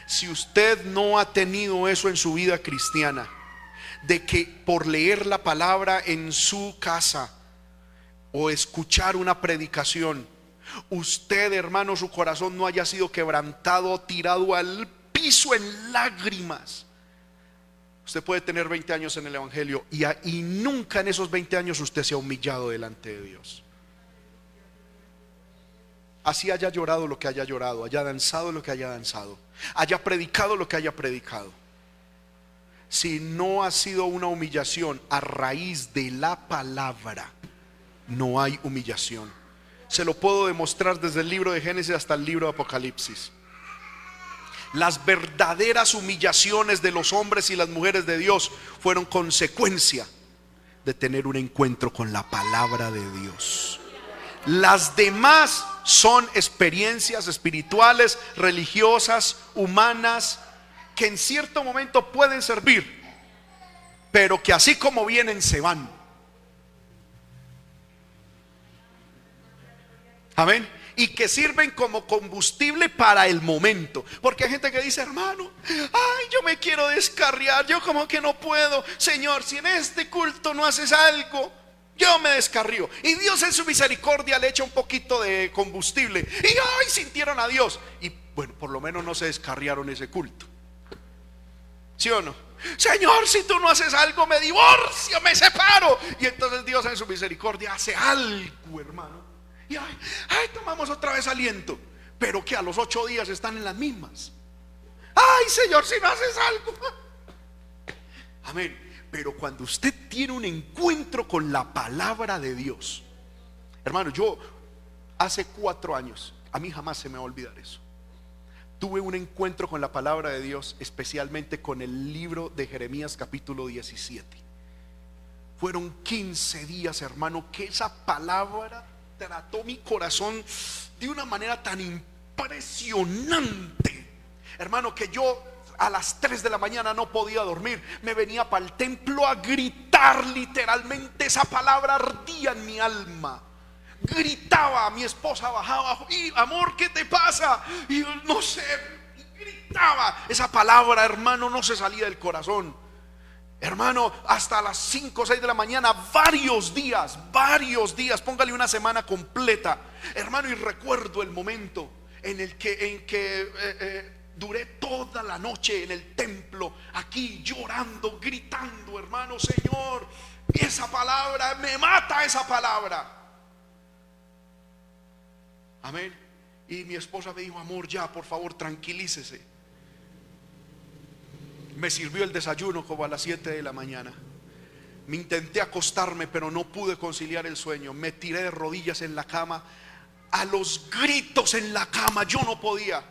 Si usted no ha tenido eso en su vida cristiana, de que por leer la palabra en su casa o escuchar una predicación, usted, hermano, su corazón no haya sido quebrantado, tirado al piso en lágrimas. Usted puede tener 20 años en el Evangelio y, y nunca en esos 20 años usted se ha humillado delante de Dios. Así haya llorado lo que haya llorado, haya danzado lo que haya danzado haya predicado lo que haya predicado. Si no ha sido una humillación a raíz de la palabra, no hay humillación. Se lo puedo demostrar desde el libro de Génesis hasta el libro de Apocalipsis. Las verdaderas humillaciones de los hombres y las mujeres de Dios fueron consecuencia de tener un encuentro con la palabra de Dios. Las demás son experiencias espirituales, religiosas, humanas, que en cierto momento pueden servir, pero que así como vienen se van. Amén. Y que sirven como combustible para el momento. Porque hay gente que dice, hermano, ay, yo me quiero descarriar, yo como que no puedo. Señor, si en este culto no haces algo, yo me descarrío. Y Dios en su misericordia le echa un poquito de combustible. Y ay, sintieron a Dios. Y bueno, por lo menos no se descarriaron ese culto. ¿Sí o no? Señor, si tú no haces algo, me divorcio, me separo. Y entonces Dios en su misericordia hace algo, hermano. Y ay, ay, tomamos otra vez aliento. Pero que a los ocho días están en las mismas. Ay, Señor, si no haces algo. Amén. Pero cuando usted tiene un encuentro con la palabra de Dios, hermano, yo hace cuatro años, a mí jamás se me va a olvidar eso. Tuve un encuentro con la palabra de Dios, especialmente con el libro de Jeremías capítulo 17. Fueron 15 días, hermano, que esa palabra trató mi corazón de una manera tan impresionante. Hermano, que yo a las 3 de la mañana no podía dormir. Me venía para el templo a gritar literalmente. Esa palabra ardía en mi alma. Gritaba, mi esposa bajaba, y amor, ¿qué te pasa? Y no sé, gritaba. Esa palabra, hermano, no se salía del corazón. Hermano, hasta las 5 o 6 de la mañana, varios días, varios días, póngale una semana completa. Hermano, y recuerdo el momento en el que, en que eh, eh, Duré toda la noche en el templo, aquí llorando, gritando, hermano Señor, esa palabra, me mata esa palabra. Amén. Y mi esposa me dijo, amor, ya, por favor, tranquilícese. Me sirvió el desayuno como a las 7 de la mañana. Me intenté acostarme, pero no pude conciliar el sueño. Me tiré de rodillas en la cama. A los gritos en la cama, yo no podía.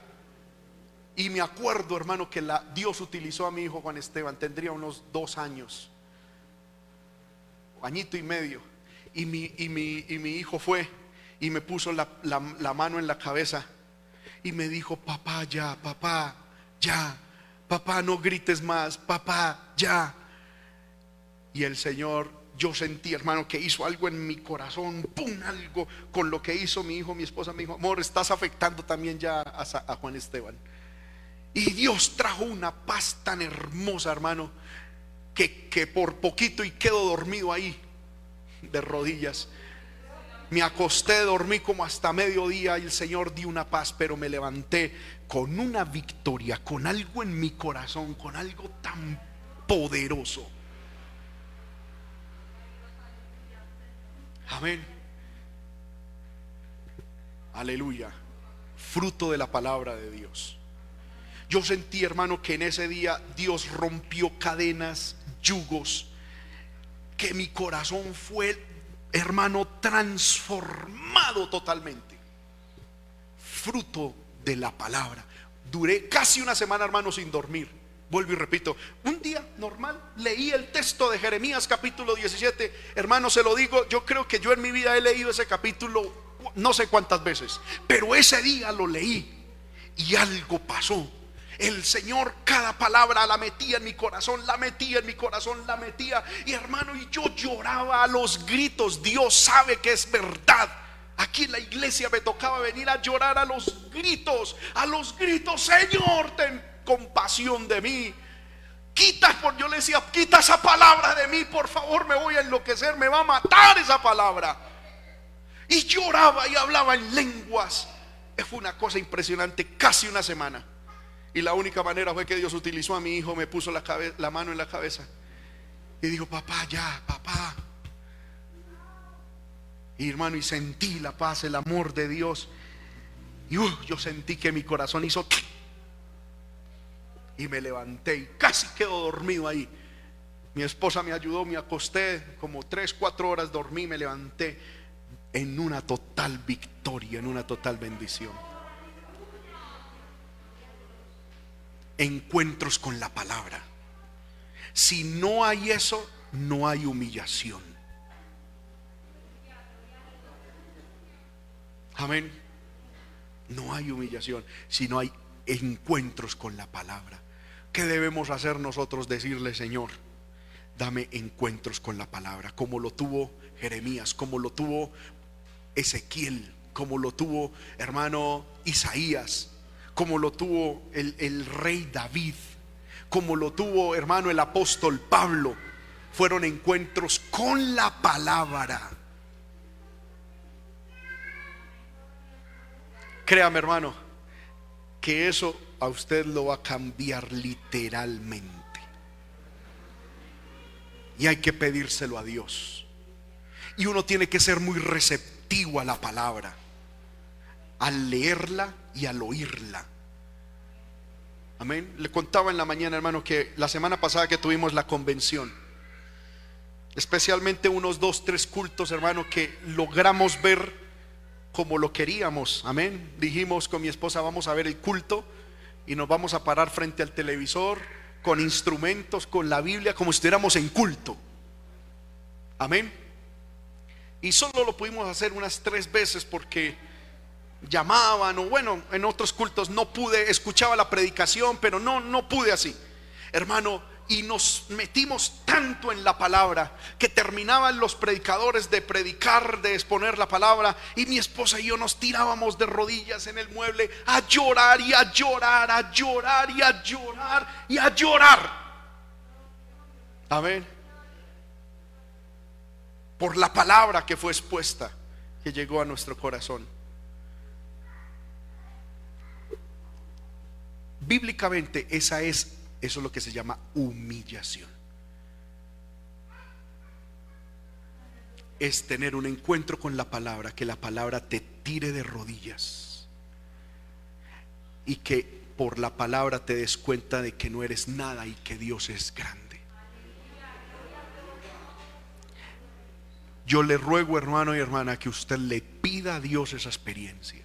Y me acuerdo, hermano, que la, Dios utilizó a mi hijo Juan Esteban, tendría unos dos años, añito y medio. Y mi, hijo fue y me puso la mano en la cabeza y me dijo, papá, ya, papá, ya, papá, no grites más, papá, ya. Y el Señor, yo sentí, hermano, que hizo algo en mi corazón, pum, algo con lo que hizo mi hijo, mi esposa me dijo, amor, estás afectando también ya a Juan Esteban. Y Dios trajo una paz tan hermosa, hermano, que, que por poquito y quedo dormido ahí, de rodillas. Me acosté, dormí como hasta mediodía y el Señor dio una paz, pero me levanté con una victoria, con algo en mi corazón, con algo tan poderoso. Amén. Aleluya. Fruto de la palabra de Dios. Yo sentí, hermano, que en ese día Dios rompió cadenas, yugos, que mi corazón fue, hermano, transformado totalmente. Fruto de la palabra. Duré casi una semana, hermano, sin dormir. Vuelvo y repito, un día normal leí el texto de Jeremías capítulo 17. Hermano, se lo digo, yo creo que yo en mi vida he leído ese capítulo no sé cuántas veces, pero ese día lo leí y algo pasó. El Señor cada palabra la metía en mi corazón, la metía en mi corazón, la metía. Y hermano, y yo lloraba a los gritos. Dios sabe que es verdad. Aquí en la iglesia me tocaba venir a llorar a los gritos, a los gritos, Señor, ten compasión de mí. Quita, por yo le decía, quita esa palabra de mí, por favor, me voy a enloquecer, me va a matar esa palabra. Y lloraba y hablaba en lenguas. Fue una cosa impresionante, casi una semana. Y la única manera fue que Dios utilizó a mi hijo, me puso la mano en la cabeza. Y dijo, papá, ya, papá. Y hermano, y sentí la paz, el amor de Dios. Y uh, yo sentí que mi corazón hizo y me levanté y casi quedo dormido ahí. Mi esposa me ayudó, me acosté, como tres, cuatro horas dormí, me levanté en una total victoria, en una total bendición. Encuentros con la palabra. Si no hay eso, no hay humillación. Amén. No hay humillación, si no hay encuentros con la palabra. ¿Qué debemos hacer nosotros? Decirle, Señor, dame encuentros con la palabra, como lo tuvo Jeremías, como lo tuvo Ezequiel, como lo tuvo hermano Isaías, como lo tuvo el, el rey David, como lo tuvo hermano el apóstol Pablo. Fueron encuentros con la palabra. Créame hermano, que eso a usted lo va a cambiar literalmente. Y hay que pedírselo a Dios. Y uno tiene que ser muy receptivo a la palabra, al leerla y al oírla. Amén. Le contaba en la mañana, hermano, que la semana pasada que tuvimos la convención, especialmente unos dos, tres cultos, hermano, que logramos ver como lo queríamos. Amén. Dijimos con mi esposa, vamos a ver el culto y nos vamos a parar frente al televisor con instrumentos, con la Biblia, como si estuviéramos en culto. Amén. Y solo lo pudimos hacer unas tres veces porque llamaban o bueno, en otros cultos no pude, escuchaba la predicación, pero no, no pude así. Hermano, y nos metimos tanto en la palabra que terminaban los predicadores de predicar, de exponer la palabra y mi esposa y yo nos tirábamos de rodillas en el mueble a llorar y a llorar, a llorar y a llorar y a llorar. Amén. Por la palabra que fue expuesta, que llegó a nuestro corazón. Bíblicamente esa es eso es lo que se llama humillación. Es tener un encuentro con la palabra, que la palabra te tire de rodillas y que por la palabra te des cuenta de que no eres nada y que Dios es grande. Yo le ruego, hermano y hermana, que usted le pida a Dios esa experiencia.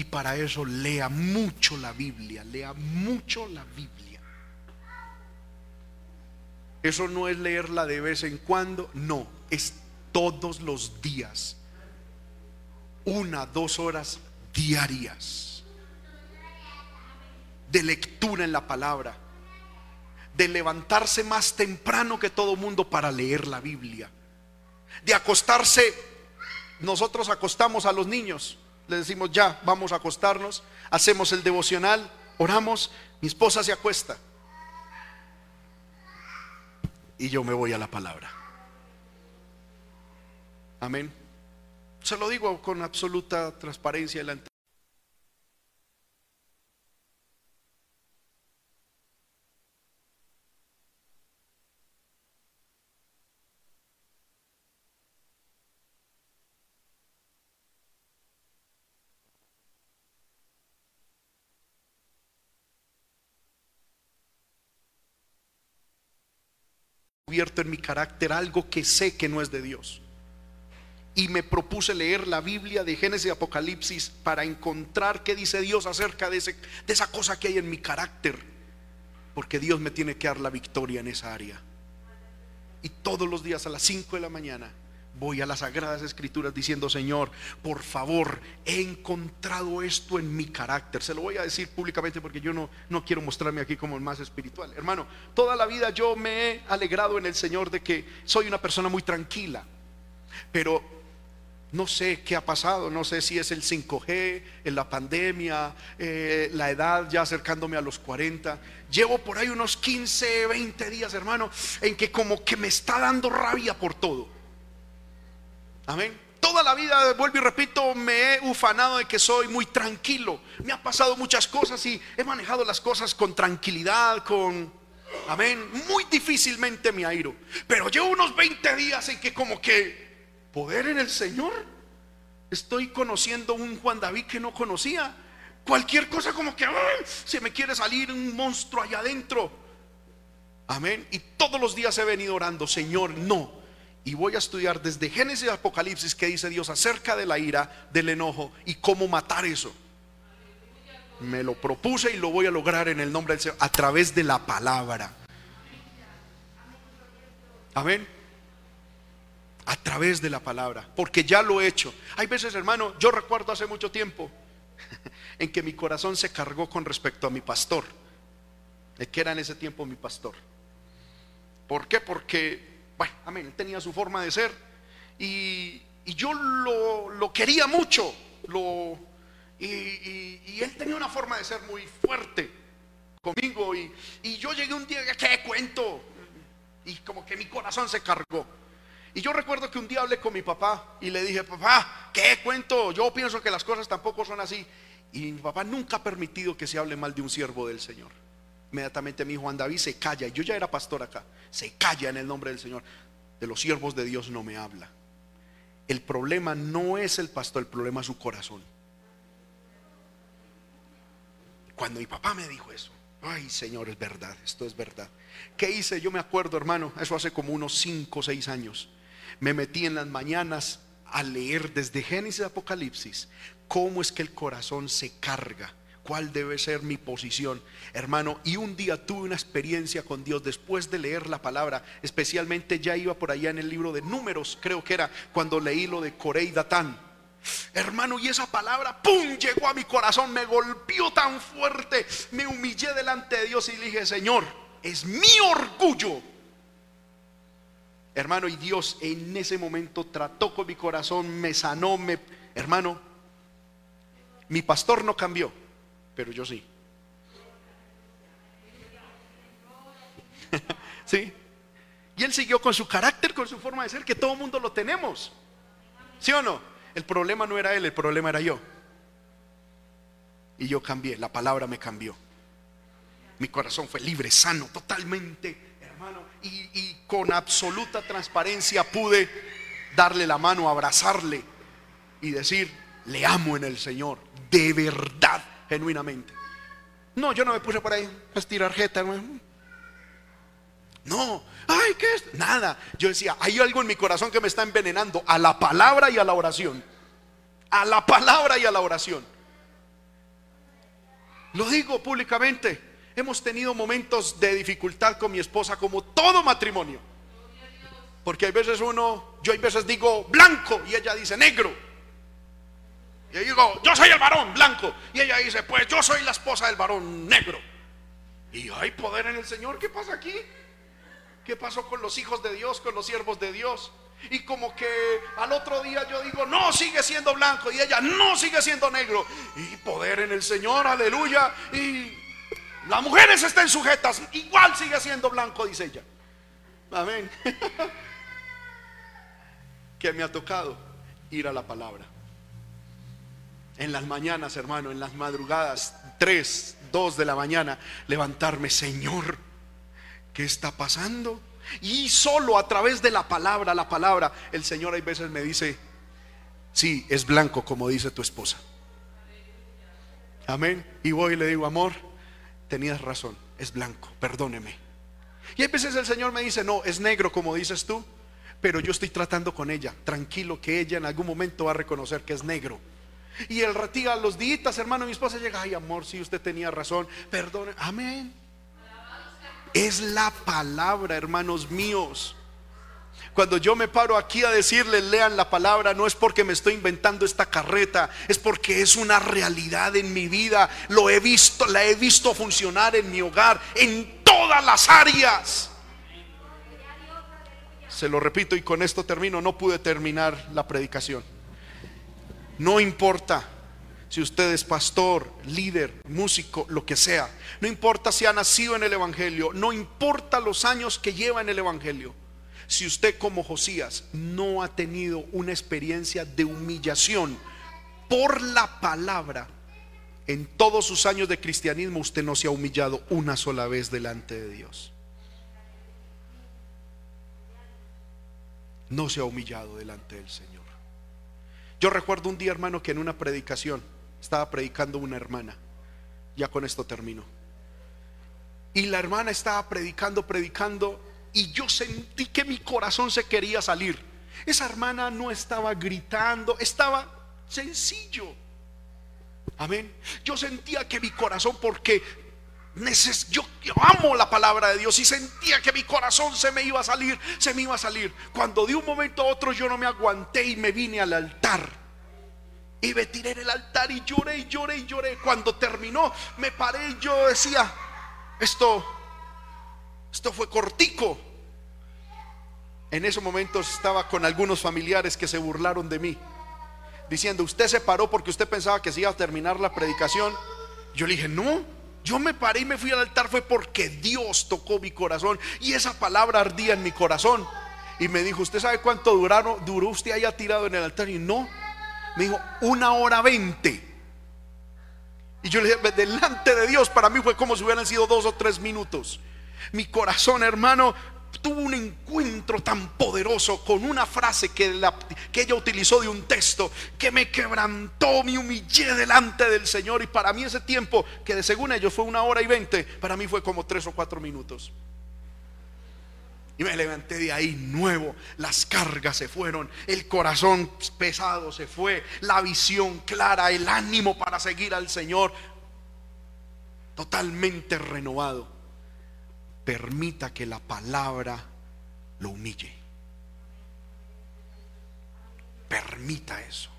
Y para eso lea mucho la Biblia, lea mucho la Biblia. Eso no es leerla de vez en cuando, no, es todos los días. Una, dos horas diarias de lectura en la palabra, de levantarse más temprano que todo mundo para leer la Biblia, de acostarse, nosotros acostamos a los niños le decimos ya, vamos a acostarnos, hacemos el devocional, oramos, mi esposa se acuesta y yo me voy a la palabra. Amén. Se lo digo con absoluta transparencia delante en mi carácter algo que sé que no es de Dios. y me propuse leer la Biblia de Génesis y Apocalipsis para encontrar qué dice Dios acerca de, ese, de esa cosa que hay en mi carácter. Porque Dios me tiene que dar la victoria en esa área. Y todos los días a las 5 de la mañana voy a las sagradas escrituras diciendo, Señor, por favor, he encontrado esto en mi carácter. Se lo voy a decir públicamente porque yo no, no quiero mostrarme aquí como el más espiritual. Hermano, toda la vida yo me he alegrado en el Señor de que soy una persona muy tranquila. Pero no sé qué ha pasado, no sé si es el 5G, en la pandemia, eh, la edad ya acercándome a los 40. Llevo por ahí unos 15, 20 días, hermano, en que como que me está dando rabia por todo. Amén. Toda la vida, vuelvo y repito, me he ufanado de que soy muy tranquilo. Me ha pasado muchas cosas y he manejado las cosas con tranquilidad, con... Amén. Muy difícilmente me airo. Pero llevo unos 20 días en que como que poder en el Señor. Estoy conociendo un Juan David que no conocía. Cualquier cosa como que se me quiere salir un monstruo allá adentro. Amén. Y todos los días he venido orando, Señor, no. Y voy a estudiar desde Génesis y Apocalipsis que dice Dios acerca de la ira, del enojo y cómo matar eso. Me lo propuse y lo voy a lograr en el nombre del Señor a través de la palabra. Amén a través de la palabra, porque ya lo he hecho. Hay veces, hermano, yo recuerdo hace mucho tiempo en que mi corazón se cargó con respecto a mi pastor, el que era en ese tiempo mi pastor. ¿Por qué? Porque, bueno, amén, él tenía su forma de ser y, yo lo, quería mucho, y, él tenía una forma de ser muy fuerte conmigo y, y yo llegué un día, ¿qué cuento? Y como que mi corazón se cargó. Y yo recuerdo que un día hablé con mi papá y le dije, papá, ¿qué cuento? Yo pienso que las cosas tampoco son así. Y mi papá nunca ha permitido que se hable mal de un siervo del Señor. Inmediatamente mi Juan David se calla, yo ya era pastor acá, se calla en el nombre del Señor. De los siervos de Dios no me habla. El problema no es el pastor, el problema es su corazón. Cuando mi papá me dijo eso, ay Señor, es verdad, esto es verdad. ¿Qué hice? Yo me acuerdo, hermano, eso hace como unos 5 o 6 años me metí en las mañanas a leer desde Génesis a Apocalipsis cómo es que el corazón se carga, cuál debe ser mi posición, hermano. Y un día tuve una experiencia con Dios después de leer la palabra, especialmente ya iba por allá en el libro de Números, creo que era cuando leí lo de Corey Datán. Hermano, y esa palabra, ¡pum!, llegó a mi corazón, me golpeó tan fuerte, me humillé delante de Dios y dije, Señor, es mi orgullo Hermano, y Dios en ese momento trató con mi corazón, me sanó, me... Hermano, mi pastor no cambió, pero yo sí. ¿Sí? Y él siguió con su carácter, con su forma de ser, que todo mundo lo tenemos. ¿Sí o no? El problema no era él, el problema era yo. Y yo cambié, la palabra me cambió. Mi corazón fue libre, sano, totalmente y, con absoluta transparencia pude darle la mano, abrazarle y decir, le amo en el Señor, de verdad, genuinamente. No, yo no me puse por ahí a estirar jeta, No, ay, ¿qué es? Nada. Yo decía, hay algo en mi corazón que me está envenenando a la palabra y a la oración. A la palabra y a la oración. Lo digo públicamente. Hemos tenido momentos de dificultad con mi esposa como todo matrimonio. Porque hay veces uno, yo hay veces digo blanco y ella dice negro. Y yo digo, yo soy el varón blanco. Y ella dice, pues yo soy la esposa del varón negro. Y hay poder en el Señor. ¿Qué pasa aquí? ¿Qué pasó con los hijos de Dios, con los siervos de Dios? Y como que al otro día yo digo, no, sigue siendo blanco. Y ella, no, sigue siendo negro. Y poder en el Señor, aleluya. Y las mujeres estén sujetas, igual sigue siendo blanco, dice ella. Amén. que me ha tocado ir a la palabra. En las mañanas, hermano, en las madrugadas, 3, 2 de la mañana, levantarme, Señor, ¿qué está pasando? Y solo a través de la palabra, la palabra, el Señor hay veces me dice, sí, es blanco como dice tu esposa. Amén. Y voy y le digo, amor, tenías razón, es blanco, perdóneme. Y hay veces el Señor me dice, no, es negro como dices tú, pero yo estoy tratando con ella. Tranquilo que ella en algún momento va a reconocer que es negro. Y el ratía los días, hermano, mi esposa llega, ay amor, si usted tenía razón, perdone, amén. Es la palabra, hermanos míos. Cuando yo me paro aquí a decirles lean la palabra, no es porque me estoy inventando esta carreta, es porque es una realidad en mi vida. Lo he visto, la he visto funcionar en mi hogar, en todas las áreas. Se lo repito y con esto termino, no pude terminar la predicación. No importa si usted es pastor, líder, músico, lo que sea. No importa si ha nacido en el Evangelio, no importa los años que lleva en el Evangelio. Si usted como Josías no ha tenido una experiencia de humillación por la palabra, en todos sus años de cristianismo usted no se ha humillado una sola vez delante de Dios. No se ha humillado delante del Señor. Yo recuerdo un día, hermano, que en una predicación, estaba predicando una hermana. Ya con esto termino. Y la hermana estaba predicando, predicando, y yo sentí que mi corazón se quería salir. Esa hermana no estaba gritando, estaba sencillo. Amén. Yo sentía que mi corazón, porque yo, amo la palabra de Dios y sentía que mi corazón se me iba a salir, se me iba a salir. Cuando de un momento a otro yo no me aguanté y me vine al altar. Y me tiré en el altar y lloré y lloré y lloré. Cuando terminó, me paré y yo decía, esto, esto fue cortico. En esos momentos estaba con algunos familiares que se burlaron de mí, diciendo, usted se paró porque usted pensaba que se iba a terminar la predicación. Yo le dije, no, yo me paré y me fui al altar fue porque Dios tocó mi corazón y esa palabra ardía en mi corazón. Y me dijo, ¿usted sabe cuánto duró usted haya tirado en el altar? Y no, me dijo, una hora veinte. Y yo le dije, delante de Dios, para mí fue como si hubieran sido dos o tres minutos. Mi corazón, hermano, tuvo un encuentro tan poderoso con una frase que, la, que ella utilizó de un texto que me quebrantó, me humillé delante del Señor. Y para mí ese tiempo, que de según ellos fue una hora y veinte, para mí fue como tres o cuatro minutos. Y me levanté de ahí nuevo. Las cargas se fueron. El corazón pesado se fue. La visión clara. El ánimo para seguir al Señor. Totalmente renovado. Permita que la palabra lo humille. Permita eso.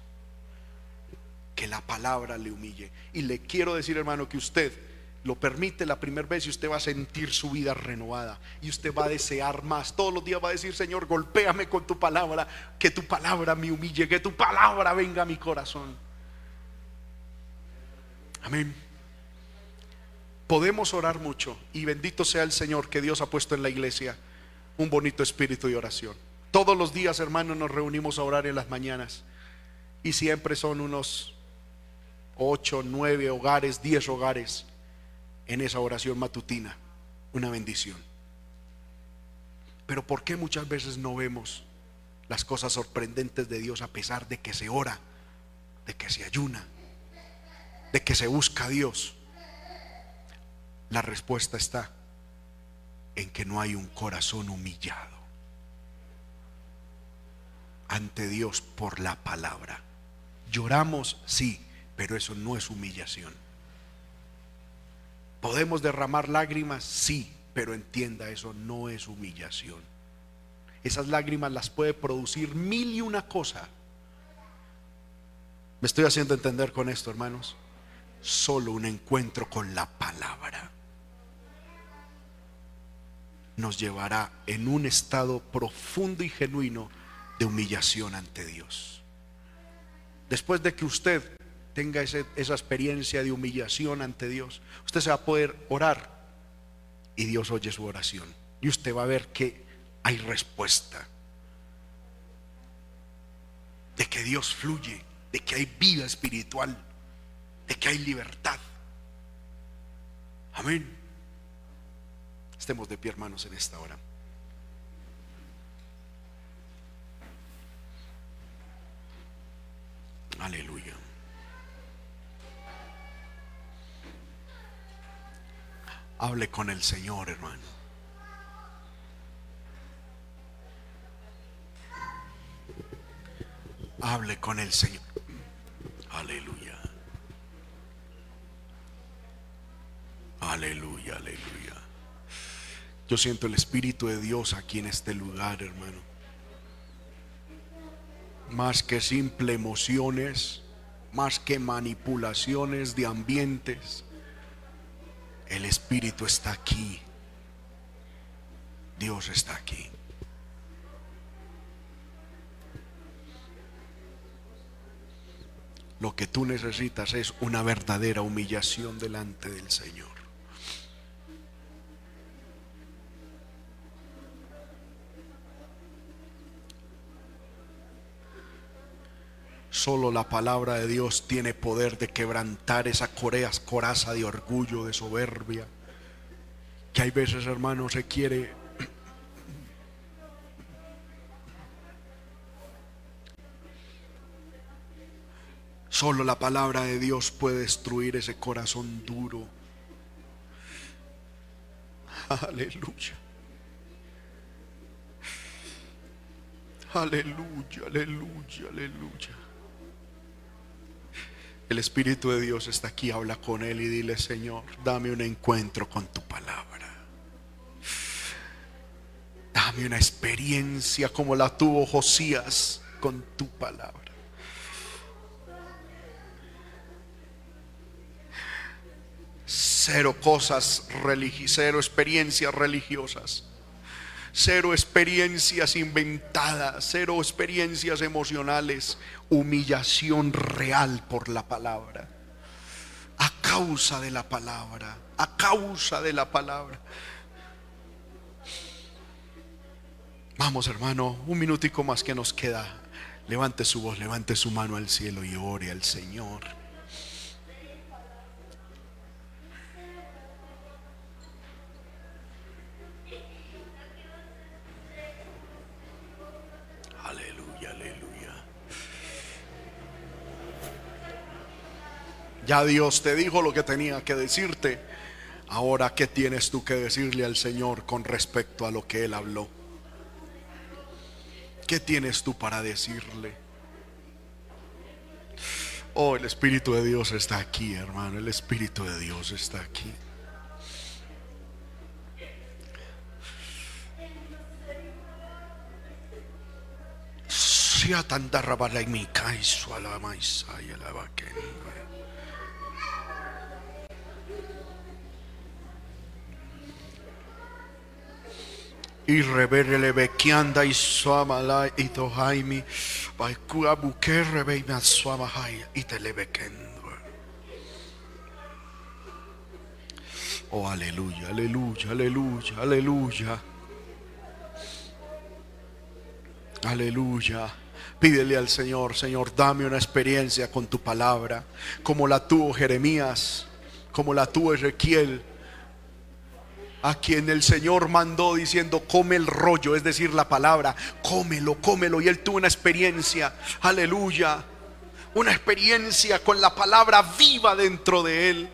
Que la palabra le humille. Y le quiero decir, hermano, que usted lo permite la primera vez y usted va a sentir su vida renovada y usted va a desear más. Todos los días va a decir, Señor, golpéame con tu palabra, que tu palabra me humille, que tu palabra venga a mi corazón. Amén. Podemos orar mucho y bendito sea el Señor que Dios ha puesto en la iglesia un bonito espíritu de oración. Todos los días, hermanos, nos reunimos a orar en las mañanas y siempre son unos ocho, nueve hogares, diez hogares en esa oración matutina una bendición. Pero ¿por qué muchas veces no vemos las cosas sorprendentes de Dios a pesar de que se ora, de que se ayuna, de que se busca a Dios? La respuesta está en que no hay un corazón humillado ante Dios por la palabra. Lloramos, sí, pero eso no es humillación. ¿Podemos derramar lágrimas? Sí, pero entienda, eso no es humillación. Esas lágrimas las puede producir mil y una cosa. ¿Me estoy haciendo entender con esto, hermanos? Solo un encuentro con la palabra nos llevará en un estado profundo y genuino de humillación ante Dios. Después de que usted tenga esa experiencia de humillación ante Dios, usted se va a poder orar y Dios oye su oración. Y usted va a ver que hay respuesta. De que Dios fluye, de que hay vida espiritual, de que hay libertad. Amén. Estemos de pie, hermanos, en esta hora. Aleluya. Hable con el Señor, hermano. Hable con el Señor. Aleluya. Aleluya, aleluya. Yo siento el Espíritu de Dios aquí en este lugar, hermano. Más que simple emociones, más que manipulaciones de ambientes, el Espíritu está aquí. Dios está aquí. Lo que tú necesitas es una verdadera humillación delante del Señor. Solo la palabra de Dios tiene poder de quebrantar esa coraza de orgullo, de soberbia, que hay veces, hermano, se quiere Solo la palabra de Dios puede destruir ese corazón duro. Aleluya. Aleluya, aleluya, aleluya. El Espíritu de Dios está aquí, habla con Él y dile, Señor, dame un encuentro con tu palabra. Dame una experiencia como la tuvo Josías con tu palabra. Cero cosas religiosas, cero experiencias religiosas, cero experiencias inventadas, cero experiencias emocionales, humillación real por la palabra. A causa de la palabra, a causa de la palabra. Vamos hermano, un minutico más que nos queda. Levante su voz, levante su mano al cielo y ore al Señor. Ya Dios te dijo lo que tenía que decirte. Ahora, ¿qué tienes tú que decirle al Señor con respecto a lo que Él habló? ¿Qué tienes tú para decirle? Oh, el Espíritu de Dios está aquí, hermano. El Espíritu de Dios está aquí. Sea tan y mi y y reverele bekianda y suamala y tohaimi baikua buke rebe me suamahai y telebekendo Oh, aleluya, aleluya, aleluya, aleluya. Aleluya. Pídele al Señor, Señor, dame una experiencia con tu palabra, como la tuvo Jeremías, como la tuvo Ezequiel, a quien el Señor mandó diciendo, come el rollo, es decir, la palabra, cómelo, cómelo. Y él tuvo una experiencia, aleluya, una experiencia con la palabra viva dentro de él.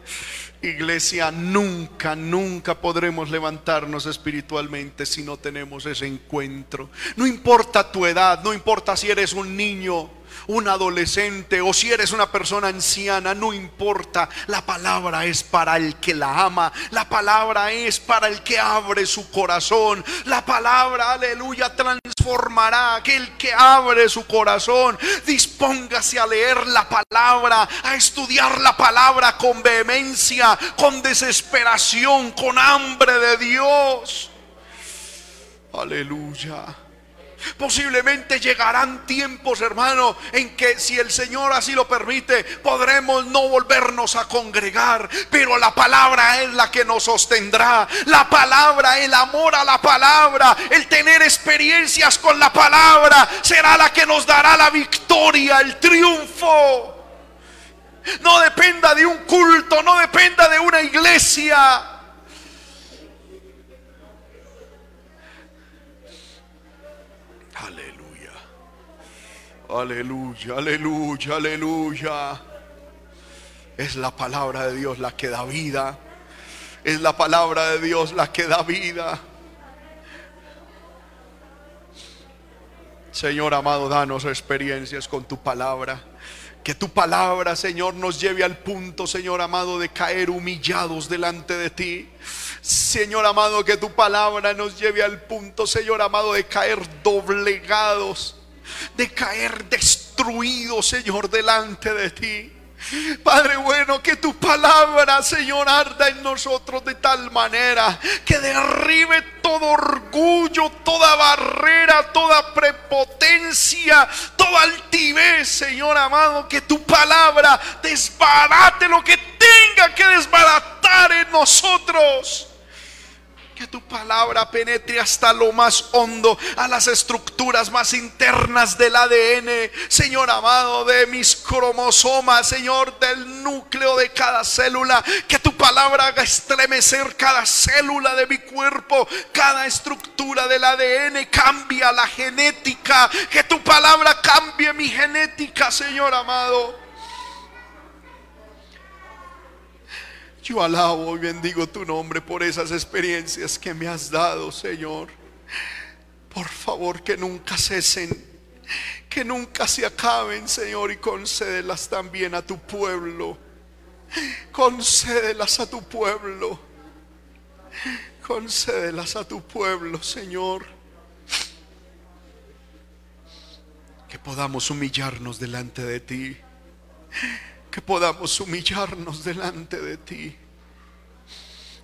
Iglesia, nunca, nunca podremos levantarnos espiritualmente si no tenemos ese encuentro. No importa tu edad, no importa si eres un niño, un adolescente o si eres una persona anciana, no importa. La palabra es para el que la ama. La palabra es para el que abre su corazón. La palabra, aleluya, transformará aquel que abre su corazón. Dispóngase a leer la palabra, a estudiar la palabra con vehemencia, con desesperación, con hambre de Dios. Aleluya. Posiblemente llegarán tiempos, hermano, en que si el Señor así lo permite, podremos no volvernos a congregar, pero la palabra es la que nos sostendrá. La palabra, el amor a la palabra, el tener experiencias con la palabra, será la que nos dará la victoria, el triunfo. No dependa de un culto, no dependa de una iglesia. Aleluya, aleluya, aleluya. Es la palabra de Dios la que da vida. Es la palabra de Dios la que da vida. Señor amado, danos experiencias con tu palabra. Que tu palabra, Señor, nos lleve al punto, Señor amado, de caer humillados delante de ti. Señor amado, que tu palabra nos lleve al punto, Señor amado, de caer doblegados, de caer destruidos, Señor, delante de ti. Padre bueno, que tu palabra, Señor, arda en nosotros de tal manera que derribe todo orgullo, toda barrera, toda prepotencia, toda altivez, Señor amado. Que tu palabra desbarate lo que tenga que desbaratar en nosotros. Que tu palabra penetre hasta lo más hondo, a las estructuras más internas del ADN, Señor amado, de mis cromosomas, Señor, del núcleo de cada célula. Que tu palabra haga estremecer cada célula de mi cuerpo, cada estructura del ADN, cambia la genética. Que tu palabra cambie mi genética, Señor amado. Yo alabo y bendigo tu nombre por esas experiencias que me has dado, Señor. Por favor, que nunca cesen, que nunca se acaben, Señor, y concédelas también a tu pueblo. Concédelas a tu pueblo. Concédelas a tu pueblo, Señor. Que podamos humillarnos delante de ti que podamos humillarnos delante de ti.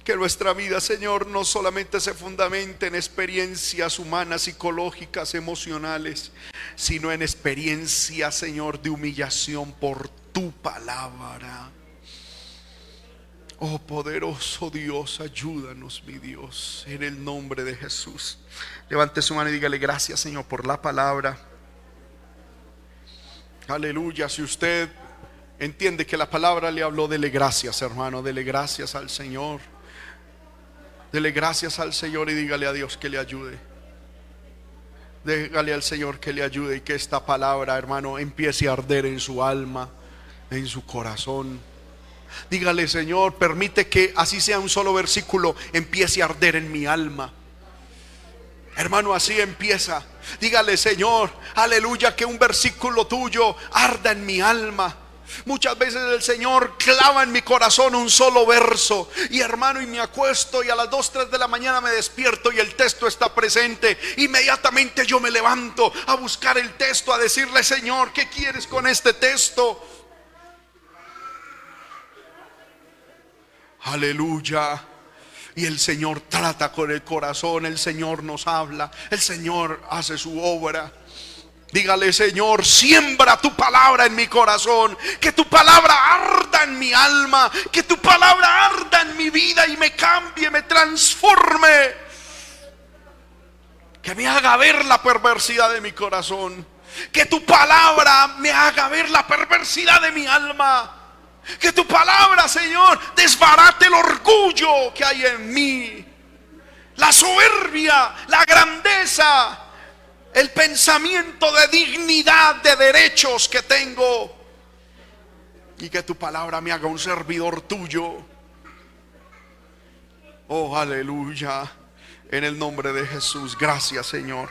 Que nuestra vida, Señor, no solamente se fundamente en experiencias humanas, psicológicas, emocionales, sino en experiencias, Señor, de humillación por tu palabra. Oh poderoso Dios, ayúdanos, mi Dios, en el nombre de Jesús. Levante su mano y dígale gracias, Señor, por la palabra. Aleluya. Si usted entiende que la palabra le habló, dele gracias, hermano, dele gracias al Señor. Dele gracias al Señor y dígale a Dios que le ayude. Dígale al Señor que le ayude y que esta palabra, hermano, empiece a arder en su alma, en su corazón. Dígale, Señor, permite que así sea un solo versículo, empiece a arder en mi alma. Hermano, así empieza. Dígale, Señor, aleluya, que un versículo tuyo arda en mi alma. Muchas veces el Señor clava en mi corazón un solo verso. Y hermano, y me acuesto y a las 2, 3 de la mañana me despierto y el texto está presente. Inmediatamente yo me levanto a buscar el texto, a decirle, Señor, ¿qué quieres con este texto? Aleluya. Y el Señor trata con el corazón, el Señor nos habla, el Señor hace su obra. Dígale, Señor, siembra tu palabra en mi corazón, que tu palabra arda en mi alma, que tu palabra arda en mi vida y me cambie, me transforme. Que me haga ver la perversidad de mi corazón. Que tu palabra me haga ver la perversidad de mi alma. Que tu palabra, Señor, desbarate el orgullo que hay en mí. La soberbia, la grandeza, el pensamiento de dignidad, de derechos que tengo. Y que tu palabra me haga un servidor tuyo. Oh, aleluya. En el nombre de Jesús. Gracias, Señor.